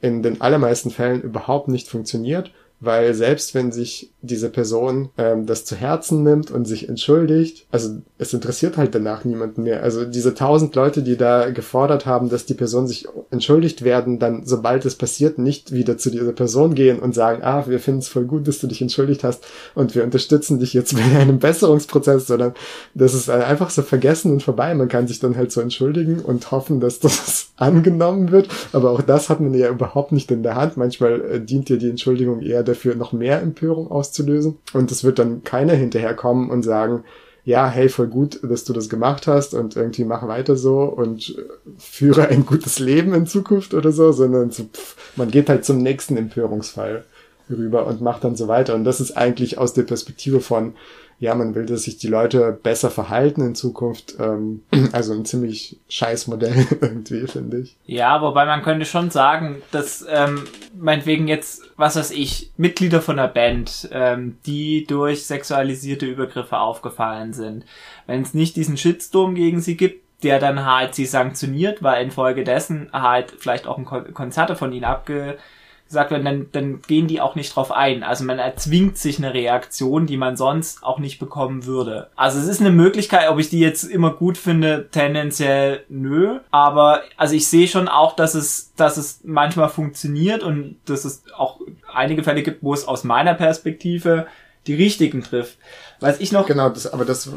in den allermeisten Fällen überhaupt nicht funktioniert, weil selbst wenn sich diese Person ähm, das zu Herzen nimmt und sich entschuldigt, also es interessiert halt danach niemanden mehr. Also diese tausend Leute, die da gefordert haben, dass die Person sich entschuldigt werden, dann sobald es passiert, nicht wieder zu dieser Person gehen und sagen, ah, wir finden es voll gut, dass du dich entschuldigt hast und wir unterstützen dich jetzt bei einem Besserungsprozess, sondern das ist einfach so vergessen und vorbei. Man kann sich dann halt so entschuldigen und hoffen, dass <laughs> das angenommen wird. Aber auch das hat man ja überhaupt nicht in der Hand. Manchmal äh, dient ja die Entschuldigung eher dafür, noch mehr Empörung auszulösen. Und es wird dann keiner hinterherkommen und sagen, ja, hey, voll gut, dass du das gemacht hast und irgendwie mach weiter so und äh, führe ein gutes Leben in Zukunft oder so, sondern so, pff, man geht halt zum nächsten Empörungsfall rüber und macht dann so weiter. Und das ist eigentlich aus der Perspektive von, ja, man will, dass sich die Leute besser verhalten in Zukunft. Ähm, <clears throat> also ein ziemlich scheiß Modell <laughs> irgendwie, finde ich. Ja, wobei man könnte schon sagen, dass ähm, meinetwegen jetzt, was weiß ich, Mitglieder von einer Band, ähm, die durch sexualisierte Übergriffe aufgefallen sind, wenn es nicht diesen Shitstorm gegen sie gibt, der dann halt sie sanktioniert, weil infolgedessen halt vielleicht auch ein Konzerte von ihnen abge gesagt werden, dann, dann gehen die auch nicht drauf ein. Also man erzwingt sich eine Reaktion, die man sonst auch nicht bekommen würde. Also es ist eine Möglichkeit, ob ich die jetzt immer gut finde, tendenziell nö. Aber also ich sehe schon auch, dass es, dass es manchmal funktioniert und dass es auch einige Fälle gibt, wo es aus meiner Perspektive die richtigen trifft. Was ich noch. Genau, das, aber das,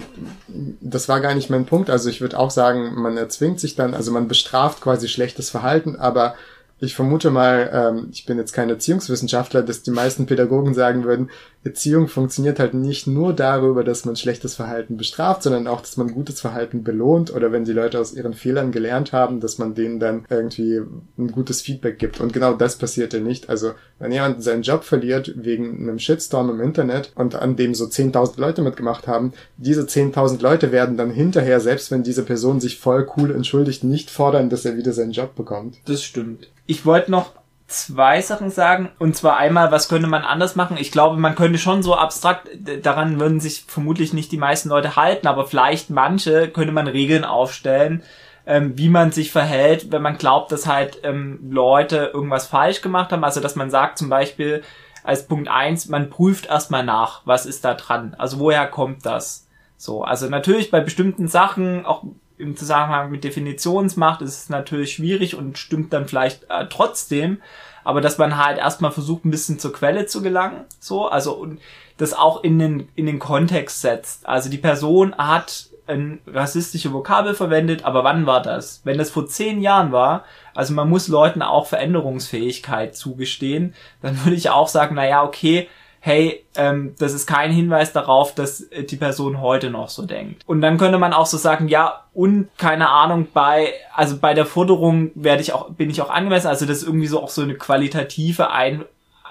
das war gar nicht mein Punkt. Also ich würde auch sagen, man erzwingt sich dann, also man bestraft quasi schlechtes Verhalten, aber ich vermute mal, ähm, ich bin jetzt kein Erziehungswissenschaftler, dass die meisten Pädagogen sagen würden, Erziehung funktioniert halt nicht nur darüber, dass man schlechtes Verhalten bestraft, sondern auch, dass man gutes Verhalten belohnt oder wenn die Leute aus ihren Fehlern gelernt haben, dass man denen dann irgendwie ein gutes Feedback gibt. Und genau das passiert ja nicht. Also wenn jemand seinen Job verliert wegen einem Shitstorm im Internet und an dem so 10.000 Leute mitgemacht haben, diese 10.000 Leute werden dann hinterher, selbst wenn diese Person sich voll cool entschuldigt, nicht fordern, dass er wieder seinen Job bekommt. Das stimmt. Ich wollte noch zwei Sachen sagen. Und zwar einmal, was könnte man anders machen? Ich glaube, man könnte schon so abstrakt, daran würden sich vermutlich nicht die meisten Leute halten, aber vielleicht manche könnte man Regeln aufstellen, ähm, wie man sich verhält, wenn man glaubt, dass halt ähm, Leute irgendwas falsch gemacht haben. Also, dass man sagt zum Beispiel als Punkt eins, man prüft erstmal nach, was ist da dran? Also, woher kommt das? So, also natürlich bei bestimmten Sachen, auch im Zusammenhang mit Definitionsmacht ist es natürlich schwierig und stimmt dann vielleicht äh, trotzdem, aber dass man halt erstmal versucht, ein bisschen zur Quelle zu gelangen, so, also und das auch in den, in den Kontext setzt. Also die Person hat ein rassistische Vokabel verwendet, aber wann war das? Wenn das vor zehn Jahren war, also man muss Leuten auch Veränderungsfähigkeit zugestehen, dann würde ich auch sagen, na ja, okay, hey, ähm, das ist kein Hinweis darauf, dass äh, die Person heute noch so denkt. Und dann könnte man auch so sagen, ja, und keine Ahnung, bei, also bei der Forderung werde ich auch, bin ich auch angemessen, also dass irgendwie so auch so eine qualitative Ein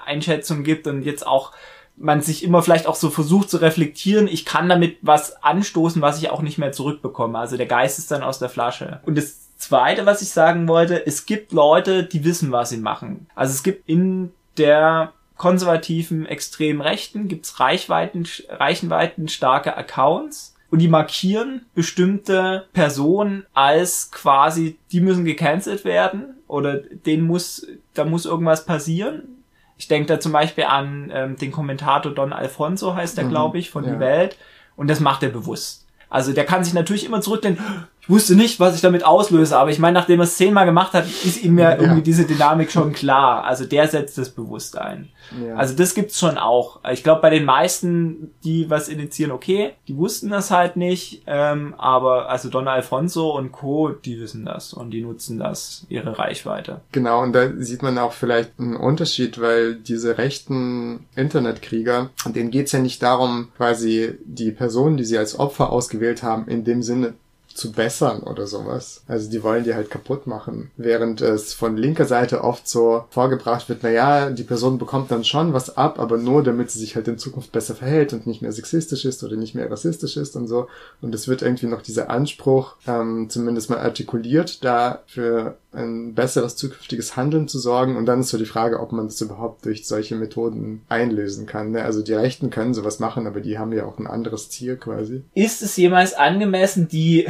Einschätzung gibt und jetzt auch man sich immer vielleicht auch so versucht zu reflektieren, ich kann damit was anstoßen, was ich auch nicht mehr zurückbekomme. Also der Geist ist dann aus der Flasche. Und das zweite, was ich sagen wollte, es gibt Leute, die wissen, was sie machen. Also es gibt in der konservativen, extremen Rechten gibt's Reichweiten, Reichweiten starke Accounts und die markieren bestimmte Personen als quasi, die müssen gecancelt werden oder denen muss, da muss irgendwas passieren. Ich denke da zum Beispiel an ähm, den Kommentator Don Alfonso, heißt er, mhm, glaube ich, von ja. Die Welt. Und das macht er bewusst. Also der kann sich natürlich immer zurückdenken, ich wusste nicht, was ich damit auslöse, aber ich meine, nachdem er es zehnmal gemacht hat, ist ihm ja, ja irgendwie diese Dynamik schon klar. Also der setzt das bewusst ein. Ja. Also das gibt's schon auch. Ich glaube, bei den meisten, die was initiieren, okay, die wussten das halt nicht, ähm, aber also Don Alfonso und Co., die wissen das und die nutzen das, ihre Reichweite. Genau, und da sieht man auch vielleicht einen Unterschied, weil diese rechten Internetkrieger, denen geht's ja nicht darum, quasi die Personen, die sie als Opfer ausgewählt haben, in dem Sinne zu bessern oder sowas. Also die wollen die halt kaputt machen. Während es von linker Seite oft so vorgebracht wird, na ja, die Person bekommt dann schon was ab, aber nur damit sie sich halt in Zukunft besser verhält und nicht mehr sexistisch ist oder nicht mehr rassistisch ist und so. Und es wird irgendwie noch dieser Anspruch ähm, zumindest mal artikuliert, da für ein besseres zukünftiges Handeln zu sorgen. Und dann ist so die Frage, ob man das überhaupt durch solche Methoden einlösen kann. Ne? Also die Rechten können sowas machen, aber die haben ja auch ein anderes Ziel quasi. Ist es jemals angemessen, die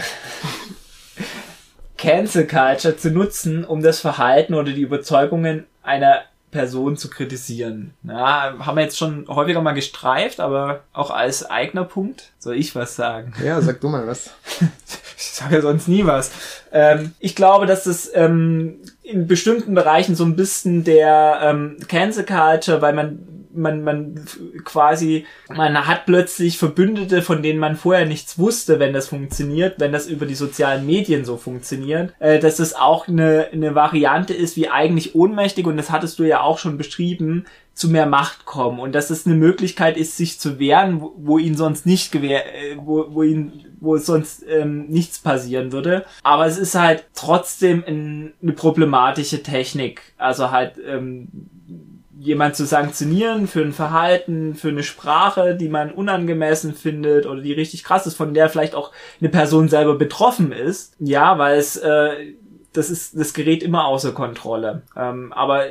<laughs> Cancel Culture zu nutzen, um das Verhalten oder die Überzeugungen einer Person zu kritisieren. Ja, haben wir jetzt schon häufiger mal gestreift, aber auch als eigener Punkt soll ich was sagen. Ja, sag du mal was. <laughs> ich sage ja sonst nie was. Ähm, ich glaube, dass das ähm, in bestimmten Bereichen so ein bisschen der ähm, Cancel Culture, weil man man, man quasi, man hat plötzlich Verbündete, von denen man vorher nichts wusste, wenn das funktioniert, wenn das über die sozialen Medien so funktioniert, äh, dass es auch eine, eine Variante ist, wie eigentlich ohnmächtig, und das hattest du ja auch schon beschrieben, zu mehr Macht kommen und dass es eine Möglichkeit ist, sich zu wehren, wo, wo ihn sonst nicht gewehr, äh, wo, wo ihn, wo sonst ähm, nichts passieren würde. Aber es ist halt trotzdem ein, eine problematische Technik. Also halt ähm, jemand zu sanktionieren für ein Verhalten, für eine Sprache, die man unangemessen findet oder die richtig krass ist, von der vielleicht auch eine Person selber betroffen ist. Ja, weil es äh, das ist das gerät immer außer Kontrolle. Ähm, aber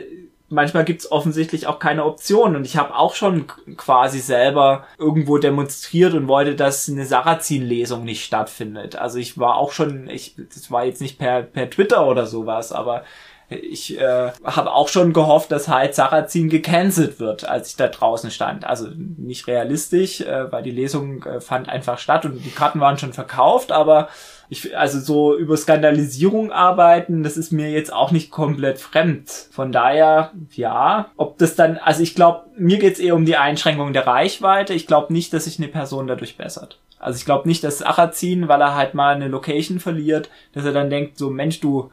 manchmal gibt's offensichtlich auch keine Option und ich habe auch schon quasi selber irgendwo demonstriert und wollte, dass eine Sarrazin-Lesung nicht stattfindet. Also ich war auch schon, ich, das war jetzt nicht per, per Twitter oder sowas, aber ich äh, habe auch schon gehofft, dass halt Sarrazin gecancelt wird, als ich da draußen stand. Also nicht realistisch, äh, weil die Lesung äh, fand einfach statt und die Karten waren schon verkauft, aber ich, also so über Skandalisierung arbeiten, das ist mir jetzt auch nicht komplett fremd. Von daher, ja, ob das dann, also ich glaube, mir geht's eher um die Einschränkung der Reichweite. Ich glaube nicht, dass sich eine Person dadurch bessert. Also ich glaube nicht, dass Achazin, weil er halt mal eine Location verliert, dass er dann denkt, so Mensch, du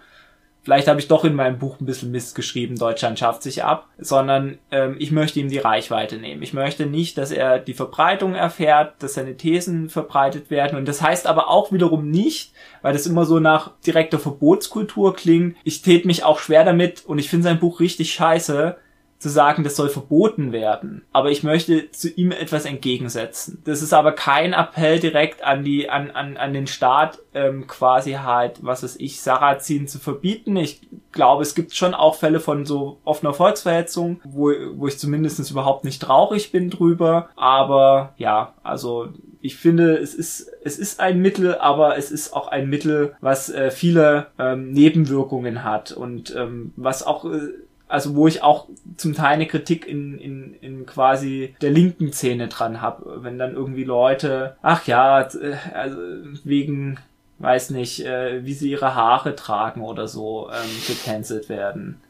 vielleicht habe ich doch in meinem Buch ein bisschen Mist geschrieben, Deutschland schafft sich ab, sondern ähm, ich möchte ihm die Reichweite nehmen. Ich möchte nicht, dass er die Verbreitung erfährt, dass seine Thesen verbreitet werden. Und das heißt aber auch wiederum nicht, weil das immer so nach direkter Verbotskultur klingt, ich tät mich auch schwer damit und ich finde sein Buch richtig scheiße, zu sagen, das soll verboten werden. Aber ich möchte zu ihm etwas entgegensetzen. Das ist aber kein Appell direkt an die, an, an, an den Staat, ähm, quasi halt, was weiß ich, Sarrazin zu verbieten. Ich glaube, es gibt schon auch Fälle von so offener Volksverhetzung, wo, wo ich zumindest überhaupt nicht traurig bin drüber. Aber ja, also ich finde, es ist, es ist ein Mittel, aber es ist auch ein Mittel, was äh, viele ähm, Nebenwirkungen hat und ähm, was auch äh, also wo ich auch zum Teil eine Kritik in, in, in quasi der linken Szene dran habe, wenn dann irgendwie Leute, ach ja, äh, also wegen, weiß nicht, äh, wie sie ihre Haare tragen oder so, ähm, gecancelt werden.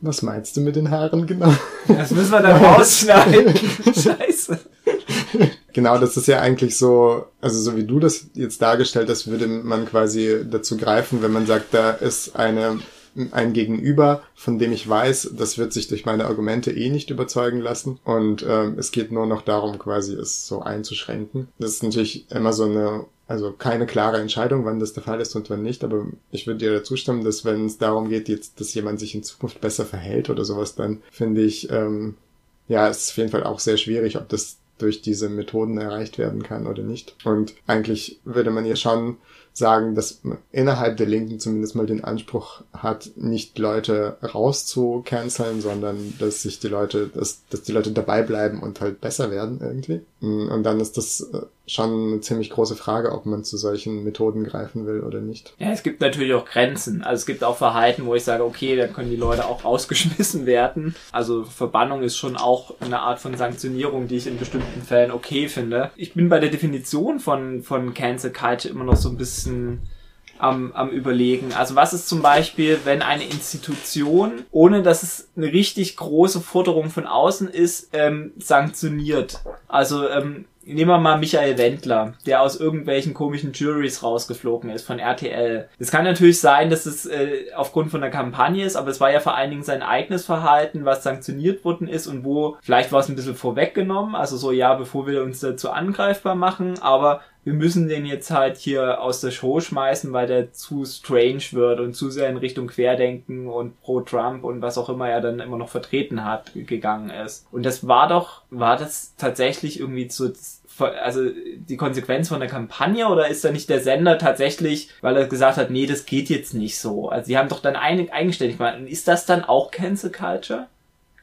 Was meinst du mit den Haaren genau? Das müssen wir dann <laughs> rausschneiden. <laughs> Scheiße. Genau, das ist ja eigentlich so, also so wie du das jetzt dargestellt hast, würde man quasi dazu greifen, wenn man sagt, da ist eine ein Gegenüber, von dem ich weiß, das wird sich durch meine Argumente eh nicht überzeugen lassen. Und ähm, es geht nur noch darum, quasi es so einzuschränken. Das ist natürlich immer so eine, also keine klare Entscheidung, wann das der Fall ist und wann nicht. Aber ich würde dir dazu stimmen, dass wenn es darum geht, jetzt, dass jemand sich in Zukunft besser verhält oder sowas, dann finde ich, ähm, ja, es ist auf jeden Fall auch sehr schwierig, ob das durch diese Methoden erreicht werden kann oder nicht. Und eigentlich würde man ja schon sagen, dass man innerhalb der Linken zumindest mal den Anspruch hat, nicht Leute rauszucanceln, sondern dass sich die Leute, dass, dass die Leute dabei bleiben und halt besser werden irgendwie. Und dann ist das äh, schon eine ziemlich große Frage, ob man zu solchen Methoden greifen will oder nicht. Ja, es gibt natürlich auch Grenzen. Also es gibt auch Verhalten, wo ich sage, okay, da können die Leute auch <laughs> rausgeschmissen werden. Also Verbannung ist schon auch eine Art von Sanktionierung, die ich in bestimmten Fällen okay finde. Ich bin bei der Definition von, von Cancel Culture immer noch so ein bisschen am, am überlegen. Also was ist zum Beispiel, wenn eine Institution, ohne dass es eine richtig große Forderung von außen ist, ähm, sanktioniert? Also ähm, nehmen wir mal Michael Wendler, der aus irgendwelchen komischen Juries rausgeflogen ist von RTL. Es kann natürlich sein, dass es äh, aufgrund von der Kampagne ist, aber es war ja vor allen Dingen sein eigenes Verhalten, was sanktioniert worden ist und wo vielleicht war es ein bisschen vorweggenommen, also so ja, bevor wir uns dazu angreifbar machen, aber wir müssen den jetzt halt hier aus der Show schmeißen, weil der zu strange wird und zu sehr in Richtung Querdenken und pro Trump und was auch immer er dann immer noch vertreten hat, gegangen ist. Und das war doch, war das tatsächlich irgendwie zu, also die Konsequenz von der Kampagne oder ist da nicht der Sender tatsächlich, weil er gesagt hat, nee, das geht jetzt nicht so? Also sie haben doch dann einig, eigenständig gemacht. Ist das dann auch Cancel Culture?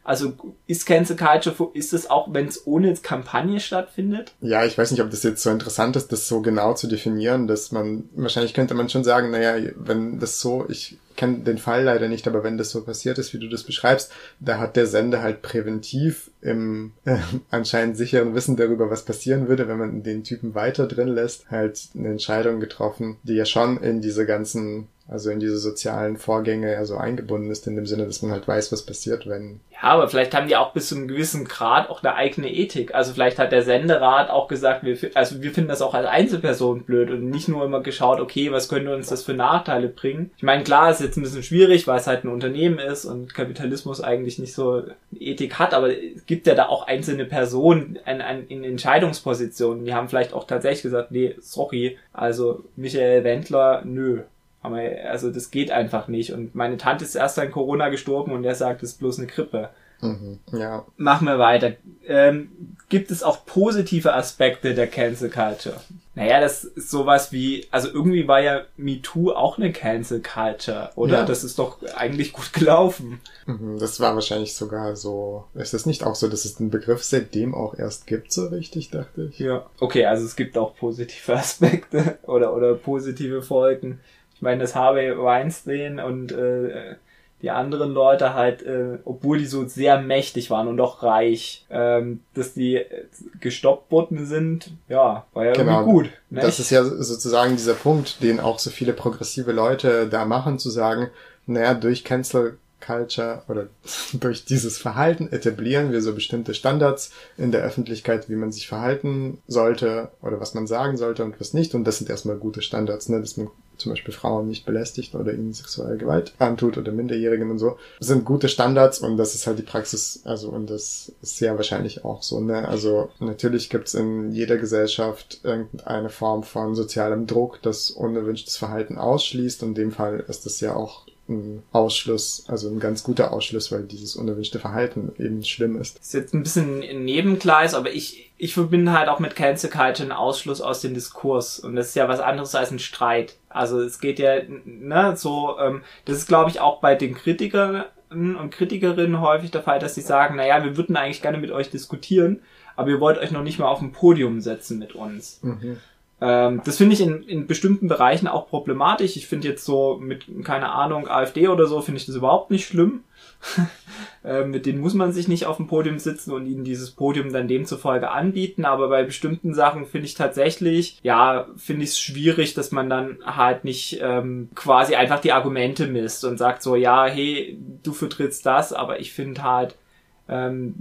Also ist Cancel Culture, ist es auch, wenn es ohne Kampagne stattfindet? Ja, ich weiß nicht, ob das jetzt so interessant ist, das so genau zu definieren, dass man, wahrscheinlich könnte man schon sagen, naja, wenn das so, ich kenne den Fall leider nicht, aber wenn das so passiert ist, wie du das beschreibst, da hat der Sender halt präventiv im äh, anscheinend sicheren Wissen darüber, was passieren würde, wenn man den Typen weiter drin lässt, halt eine Entscheidung getroffen, die ja schon in diese ganzen also in diese sozialen Vorgänge ja so eingebunden ist, in dem Sinne, dass man halt weiß, was passiert, wenn. Ja, aber vielleicht haben die auch bis zu einem gewissen Grad auch eine eigene Ethik. Also vielleicht hat der Senderat auch gesagt, wir, also wir finden das auch als Einzelperson blöd und nicht nur immer geschaut, okay, was könnte uns das für Nachteile bringen. Ich meine, klar, ist jetzt ein bisschen schwierig, weil es halt ein Unternehmen ist und Kapitalismus eigentlich nicht so Ethik hat, aber es gibt ja da auch einzelne Personen in, in Entscheidungspositionen, die haben vielleicht auch tatsächlich gesagt, nee, sorry, also Michael Wendler, nö. Aber also das geht einfach nicht. Und meine Tante ist erst an Corona gestorben und er sagt, es ist bloß eine Grippe. Mhm, ja. Machen wir weiter. Ähm, gibt es auch positive Aspekte der Cancel Culture? Naja, das ist sowas wie, also irgendwie war ja MeToo auch eine Cancel Culture, oder? Ja. Das ist doch eigentlich gut gelaufen. Mhm, das war wahrscheinlich sogar so. Ist es nicht auch so, dass es den Begriff seitdem auch erst gibt, so richtig, dachte ich? Ja. Okay, also es gibt auch positive <laughs> Aspekte oder, oder positive Folgen. Ich meine, das Harvey Weinstein und äh, die anderen Leute halt, äh, obwohl die so sehr mächtig waren und doch reich, ähm, dass die gestoppt worden sind, ja, war ja genau. irgendwie gut. Ne? Das ist ja sozusagen dieser Punkt, den auch so viele progressive Leute da machen, zu sagen, naja, durch Cancel Culture oder <laughs> durch dieses Verhalten etablieren wir so bestimmte Standards in der Öffentlichkeit, wie man sich verhalten sollte oder was man sagen sollte und was nicht. Und das sind erstmal gute Standards, ne? dass man zum Beispiel Frauen nicht belästigt oder ihnen sexuelle Gewalt antut oder Minderjährigen und so, das sind gute Standards und das ist halt die Praxis, also und das ist sehr wahrscheinlich auch so, ne? Also natürlich gibt's in jeder Gesellschaft irgendeine Form von sozialem Druck, das unerwünschtes Verhalten ausschließt in dem Fall ist es ja auch ein Ausschluss, also ein ganz guter Ausschluss, weil dieses unerwünschte Verhalten eben schlimm ist. Das ist jetzt ein bisschen ein Nebengleis, aber ich, ich verbinde halt auch mit Cancel Culture einen Ausschluss aus dem Diskurs. Und das ist ja was anderes als ein Streit. Also es geht ja, ne, so, ähm, das ist glaube ich auch bei den Kritikern und Kritikerinnen häufig der Fall, dass sie sagen, naja, wir würden eigentlich gerne mit euch diskutieren, aber ihr wollt euch noch nicht mal auf ein Podium setzen mit uns. Mhm. Ähm, das finde ich in, in bestimmten Bereichen auch problematisch. Ich finde jetzt so mit, keine Ahnung, AfD oder so, finde ich das überhaupt nicht schlimm. <laughs> ähm, mit denen muss man sich nicht auf dem Podium sitzen und ihnen dieses Podium dann demzufolge anbieten. Aber bei bestimmten Sachen finde ich tatsächlich, ja, finde ich es schwierig, dass man dann halt nicht ähm, quasi einfach die Argumente misst und sagt so, ja, hey, du vertrittst das, aber ich finde halt ähm,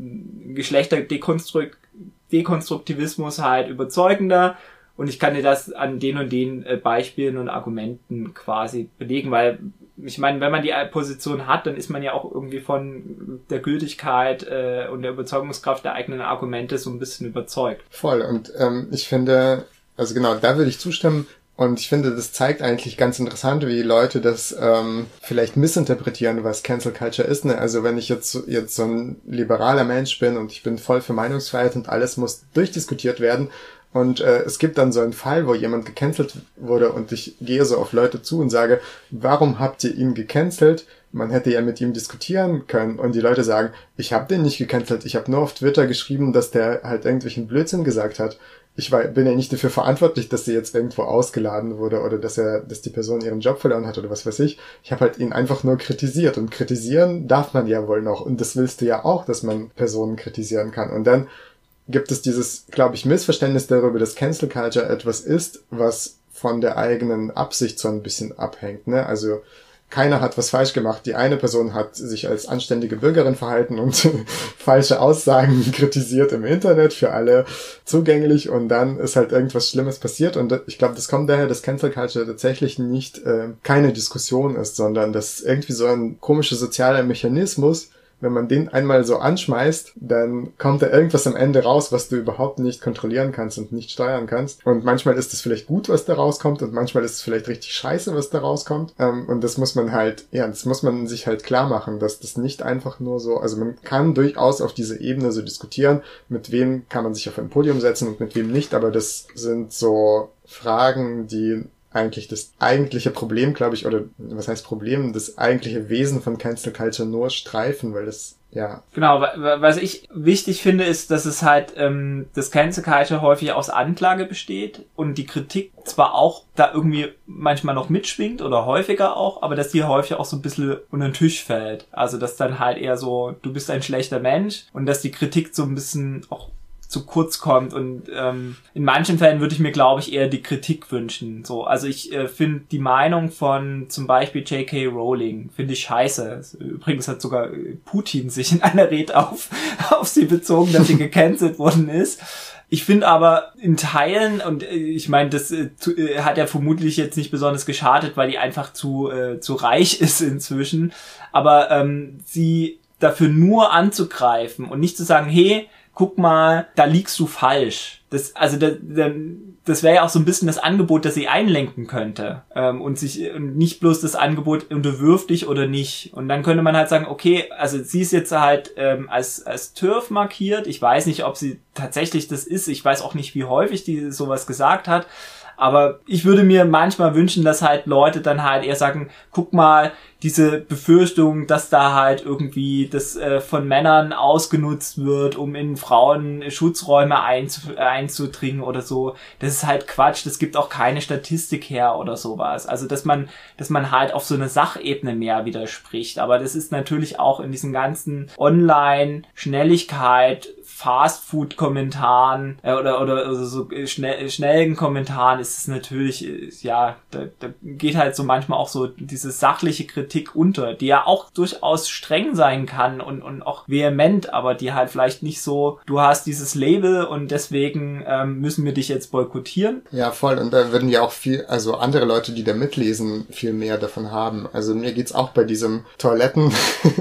Geschlechterdekonstruktivismus halt überzeugender und ich kann dir das an den und den äh, Beispielen und Argumenten quasi belegen, weil ich meine, wenn man die Position hat, dann ist man ja auch irgendwie von der Gültigkeit äh, und der Überzeugungskraft der eigenen Argumente so ein bisschen überzeugt. Voll. Und ähm, ich finde, also genau, da würde ich zustimmen. Und ich finde, das zeigt eigentlich ganz interessant, wie Leute das ähm, vielleicht missinterpretieren, was Cancel Culture ist. Ne? Also wenn ich jetzt, jetzt so ein liberaler Mensch bin und ich bin voll für Meinungsfreiheit und alles muss durchdiskutiert werden und äh, es gibt dann so einen Fall, wo jemand gecancelt wurde und ich gehe so auf Leute zu und sage, warum habt ihr ihn gecancelt? Man hätte ja mit ihm diskutieren können und die Leute sagen, ich habe den nicht gecancelt, ich habe nur auf Twitter geschrieben, dass der halt irgendwelchen Blödsinn gesagt hat. Ich war, bin ja nicht dafür verantwortlich, dass sie jetzt irgendwo ausgeladen wurde oder dass er, dass die Person ihren Job verloren hat oder was weiß ich. Ich habe halt ihn einfach nur kritisiert und kritisieren darf man ja wohl noch und das willst du ja auch, dass man Personen kritisieren kann. Und dann gibt es dieses, glaube ich, Missverständnis darüber, dass Cancel Culture etwas ist, was von der eigenen Absicht so ein bisschen abhängt. Ne? Also keiner hat was falsch gemacht. Die eine Person hat sich als anständige Bürgerin verhalten und <laughs> falsche Aussagen <laughs> kritisiert im Internet für alle zugänglich und dann ist halt irgendwas Schlimmes passiert und ich glaube, das kommt daher, dass Cancel Culture tatsächlich nicht äh, keine Diskussion ist, sondern das irgendwie so ein komischer sozialer Mechanismus, wenn man den einmal so anschmeißt, dann kommt da irgendwas am Ende raus, was du überhaupt nicht kontrollieren kannst und nicht steuern kannst. Und manchmal ist es vielleicht gut, was da rauskommt und manchmal ist es vielleicht richtig scheiße, was da rauskommt. Ähm, und das muss man halt, ja, das muss man sich halt klar machen, dass das nicht einfach nur so, also man kann durchaus auf dieser Ebene so diskutieren, mit wem kann man sich auf ein Podium setzen und mit wem nicht, aber das sind so Fragen, die eigentlich das eigentliche Problem, glaube ich, oder was heißt Problem, das eigentliche Wesen von Cancel Culture nur streifen, weil das ja. Genau, was ich wichtig finde, ist, dass es halt ähm, das Cancel Culture häufig aus Anklage besteht und die Kritik zwar auch da irgendwie manchmal noch mitschwingt oder häufiger auch, aber dass die häufig auch so ein bisschen unter den Tisch fällt. Also dass dann halt eher so, du bist ein schlechter Mensch und dass die Kritik so ein bisschen auch zu kurz kommt. Und ähm, in manchen Fällen würde ich mir glaube ich eher die Kritik wünschen. So also ich äh, finde die Meinung von zum Beispiel J.K. Rowling finde ich scheiße. Übrigens hat sogar Putin <laughs> sich in einer Rede auf auf sie bezogen dass sie <laughs> gecancelt worden ist. Ich finde aber in Teilen, und äh, ich meine, das äh, äh, hat ja vermutlich jetzt nicht besonders geschadet, weil die einfach zu, äh, zu reich <laughs> ist inzwischen, aber ähm, sie dafür nur anzugreifen und nicht zu sagen, hey, guck mal, da liegst du falsch. Das, also das, das wäre ja auch so ein bisschen das Angebot, das sie einlenken könnte ähm, und sich und nicht bloß das Angebot unterwirft dich oder nicht. Und dann könnte man halt sagen, okay, also sie ist jetzt halt ähm, als als Turf markiert. Ich weiß nicht, ob sie tatsächlich das ist. Ich weiß auch nicht, wie häufig die sowas gesagt hat. Aber ich würde mir manchmal wünschen, dass halt Leute dann halt eher sagen, guck mal, diese Befürchtung, dass da halt irgendwie das äh, von Männern ausgenutzt wird, um in Frauen Schutzräume einzu einzudringen oder so, das ist halt Quatsch. Das gibt auch keine Statistik her oder sowas. Also dass man, dass man halt auf so eine Sachebene mehr widerspricht. Aber das ist natürlich auch in diesen ganzen Online-Schnelligkeit, Fast-Food-Kommentaren äh, oder, oder, oder so schnell, schnellen Kommentaren ist es natürlich, äh, ja, da, da geht halt so manchmal auch so diese sachliche Kritik unter, die ja auch durchaus streng sein kann und, und auch vehement, aber die halt vielleicht nicht so, du hast dieses Label und deswegen ähm, müssen wir dich jetzt boykottieren. Ja, voll. Und da würden ja auch viel, also andere Leute, die da mitlesen, viel mehr davon haben. Also mir geht's auch bei diesem Toiletten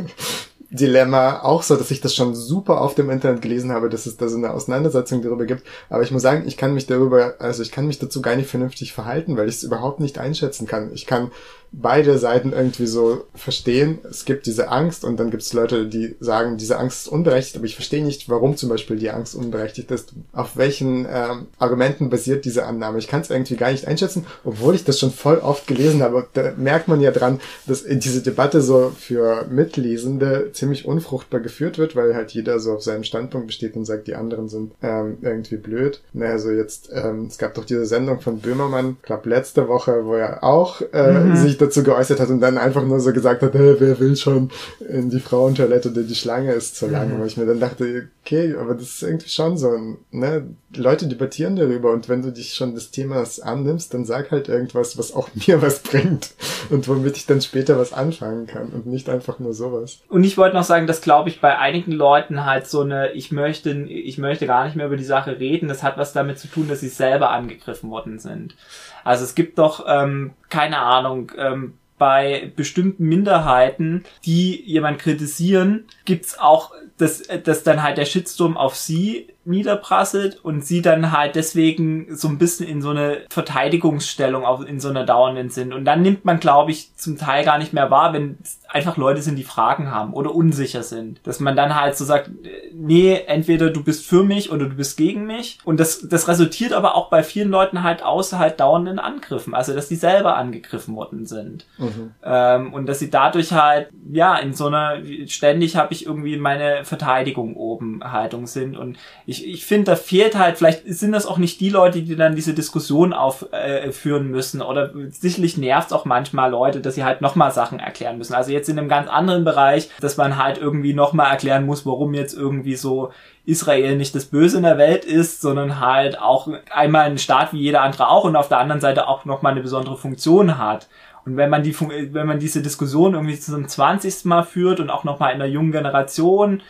<laughs> Dilemma auch so, dass ich das schon super auf dem Internet gelesen habe, dass es da so eine Auseinandersetzung darüber gibt. Aber ich muss sagen, ich kann mich darüber, also ich kann mich dazu gar nicht vernünftig verhalten, weil ich es überhaupt nicht einschätzen kann. Ich kann beide Seiten irgendwie so verstehen. Es gibt diese Angst und dann gibt es Leute, die sagen, diese Angst ist unberechtigt, aber ich verstehe nicht, warum zum Beispiel die Angst unberechtigt ist. Auf welchen ähm, Argumenten basiert diese Annahme? Ich kann es irgendwie gar nicht einschätzen, obwohl ich das schon voll oft gelesen habe. Da merkt man ja dran, dass diese Debatte so für Mitlesende ziemlich unfruchtbar geführt wird, weil halt jeder so auf seinem Standpunkt besteht und sagt, die anderen sind ähm, irgendwie blöd. Naja, also jetzt, ähm, es gab doch diese Sendung von Böhmermann, glaube letzte Woche, wo er auch äh, mhm. sich sich dazu geäußert hat und dann einfach nur so gesagt hat, hey, wer will schon in die Frauentoilette oder die Schlange ist zu lang. Mhm. Wo ich mir dann dachte, okay, aber das ist irgendwie schon so, ne, Leute debattieren darüber und wenn du dich schon des Themas annimmst, dann sag halt irgendwas, was auch <laughs> mir was bringt und womit ich dann später was anfangen kann und nicht einfach nur sowas. Und ich wollte noch sagen, dass glaube ich bei einigen Leuten halt so eine, ich möchte, ich möchte gar nicht mehr über die Sache reden, das hat was damit zu tun, dass sie selber angegriffen worden sind. Also es gibt doch, ähm, keine Ahnung, ähm, bei bestimmten Minderheiten, die jemand kritisieren, gibt's auch, dass, dass dann halt der Shitstorm auf sie niederprasselt und sie dann halt deswegen so ein bisschen in so eine Verteidigungsstellung auch in so einer dauernden sind. Und dann nimmt man, glaube ich, zum Teil gar nicht mehr wahr, wenn einfach Leute sind, die Fragen haben oder unsicher sind. Dass man dann halt so sagt, nee, entweder du bist für mich oder du bist gegen mich. Und das, das resultiert aber auch bei vielen Leuten halt aus halt dauernden Angriffen. Also, dass die selber angegriffen worden sind. Mhm. Ähm, und dass sie dadurch halt, ja, in so einer, ständig habe ich irgendwie meine Verteidigung oben Haltung sind. Und ich ich, ich finde, da fehlt halt, vielleicht sind das auch nicht die Leute, die dann diese Diskussion aufführen äh, müssen. Oder sicherlich nervt es auch manchmal Leute, dass sie halt nochmal Sachen erklären müssen. Also jetzt in einem ganz anderen Bereich, dass man halt irgendwie nochmal erklären muss, warum jetzt irgendwie so Israel nicht das Böse in der Welt ist, sondern halt auch einmal ein Staat wie jeder andere auch und auf der anderen Seite auch nochmal eine besondere Funktion hat. Und wenn man die, wenn man diese Diskussion irgendwie zum 20. Mal führt und auch nochmal in der jungen Generation,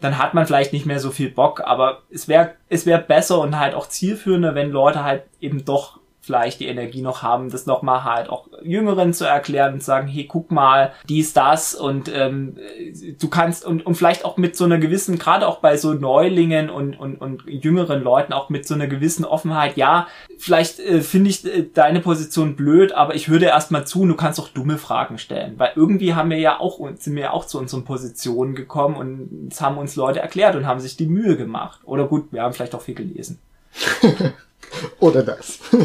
dann hat man vielleicht nicht mehr so viel Bock, aber es wäre es wäre besser und halt auch zielführender, wenn Leute halt eben doch vielleicht die Energie noch haben, das nochmal halt auch Jüngeren zu erklären und sagen, hey, guck mal, dies, das und ähm, du kannst und, und vielleicht auch mit so einer gewissen, gerade auch bei so Neulingen und, und, und jüngeren Leuten auch mit so einer gewissen Offenheit, ja, vielleicht äh, finde ich äh, deine Position blöd, aber ich dir erstmal zu du kannst auch dumme Fragen stellen, weil irgendwie haben wir ja auch, sind wir ja auch zu unseren Positionen gekommen und es haben uns Leute erklärt und haben sich die Mühe gemacht. Oder gut, wir haben vielleicht auch viel gelesen. <laughs> Oder das. <laughs>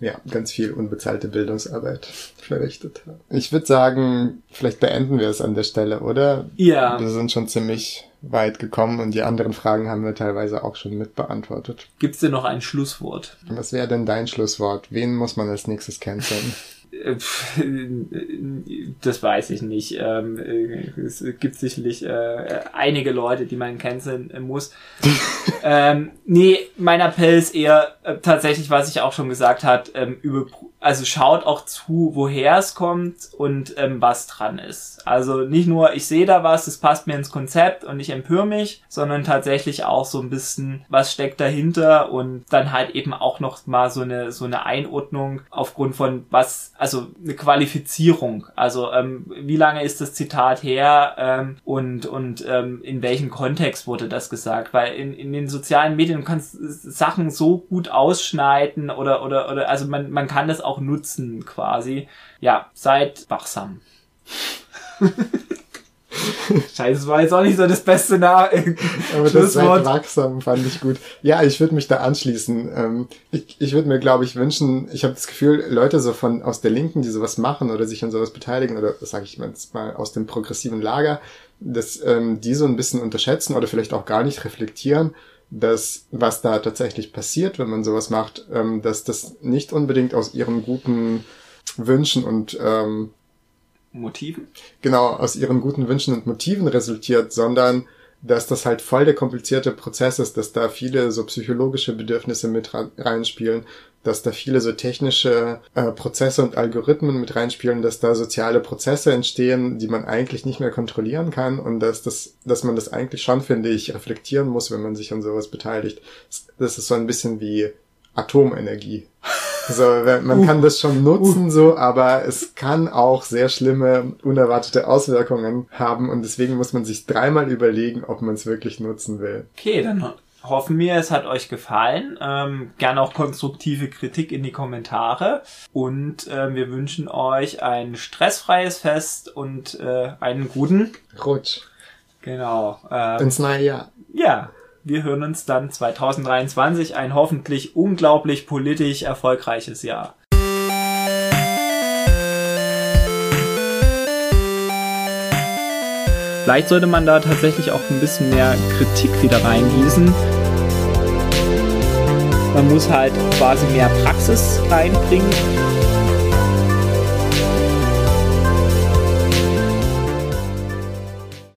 ja, ganz viel unbezahlte Bildungsarbeit verrichtet haben. Ich würde sagen, vielleicht beenden wir es an der Stelle, oder? Ja. Wir sind schon ziemlich weit gekommen und die anderen Fragen haben wir teilweise auch schon mit beantwortet. Gibt's dir noch ein Schlusswort? Was wäre denn dein Schlusswort? Wen muss man als nächstes canceln? <laughs> Äh, Das weiß ich nicht. Ähm, äh, Es gibt sicherlich äh, einige Leute, die man canceln äh, muss. <laughs> ähm, nee, mein Appell ist eher äh, tatsächlich, was ich auch schon gesagt hat, ähm, also schaut auch zu, woher es kommt und ähm, was dran ist. Also nicht nur, ich sehe da was, es passt mir ins Konzept und ich empöre mich, sondern tatsächlich auch so ein bisschen, was steckt dahinter und dann halt eben auch noch mal so eine so eine Einordnung aufgrund von was, also eine Qualifizierung. Also ähm, wie lange ist das Zitat her ähm, und und ähm, in welchem Kontext wurde das gesagt? Weil in, in den sozialen Medien kannst Sachen so gut ausschneiden oder oder oder also man man kann das auch nutzen quasi. Ja, seid wachsam. <laughs> Scheiße, das war jetzt auch nicht so das beste Na Aber das seid wachsam fand ich gut. Ja, ich würde mich da anschließen. Ähm, ich ich würde mir, glaube ich, wünschen, ich habe das Gefühl, Leute so von aus der Linken, die sowas machen oder sich an sowas beteiligen, oder sage ich jetzt mal aus dem progressiven Lager, dass ähm, die so ein bisschen unterschätzen oder vielleicht auch gar nicht reflektieren, dass was da tatsächlich passiert, wenn man sowas macht, ähm, dass das nicht unbedingt aus ihren guten Wünschen und ähm, Motiven? genau aus ihren guten Wünschen und Motiven resultiert, sondern dass das halt voll der komplizierte Prozess ist, dass da viele so psychologische Bedürfnisse mit reinspielen, dass da viele so technische äh, Prozesse und Algorithmen mit reinspielen, dass da soziale Prozesse entstehen, die man eigentlich nicht mehr kontrollieren kann und dass das, dass man das eigentlich schon, finde ich, reflektieren muss, wenn man sich an sowas beteiligt. Das ist so ein bisschen wie Atomenergie. So, man kann das schon nutzen, so, aber es kann auch sehr schlimme, unerwartete Auswirkungen haben und deswegen muss man sich dreimal überlegen, ob man es wirklich nutzen will. Okay, dann ho- hoffen wir, es hat euch gefallen. Ähm, gerne auch konstruktive Kritik in die Kommentare. Und ähm, wir wünschen euch ein stressfreies Fest und äh, einen guten. Rutsch. Genau. Ähm, Ins neue Jahr. ja, wir hören uns dann 2023. Ein hoffentlich unglaublich politisch erfolgreiches Jahr. Vielleicht sollte man da tatsächlich auch ein bisschen mehr Kritik wieder reingießen. Man muss halt quasi mehr Praxis reinbringen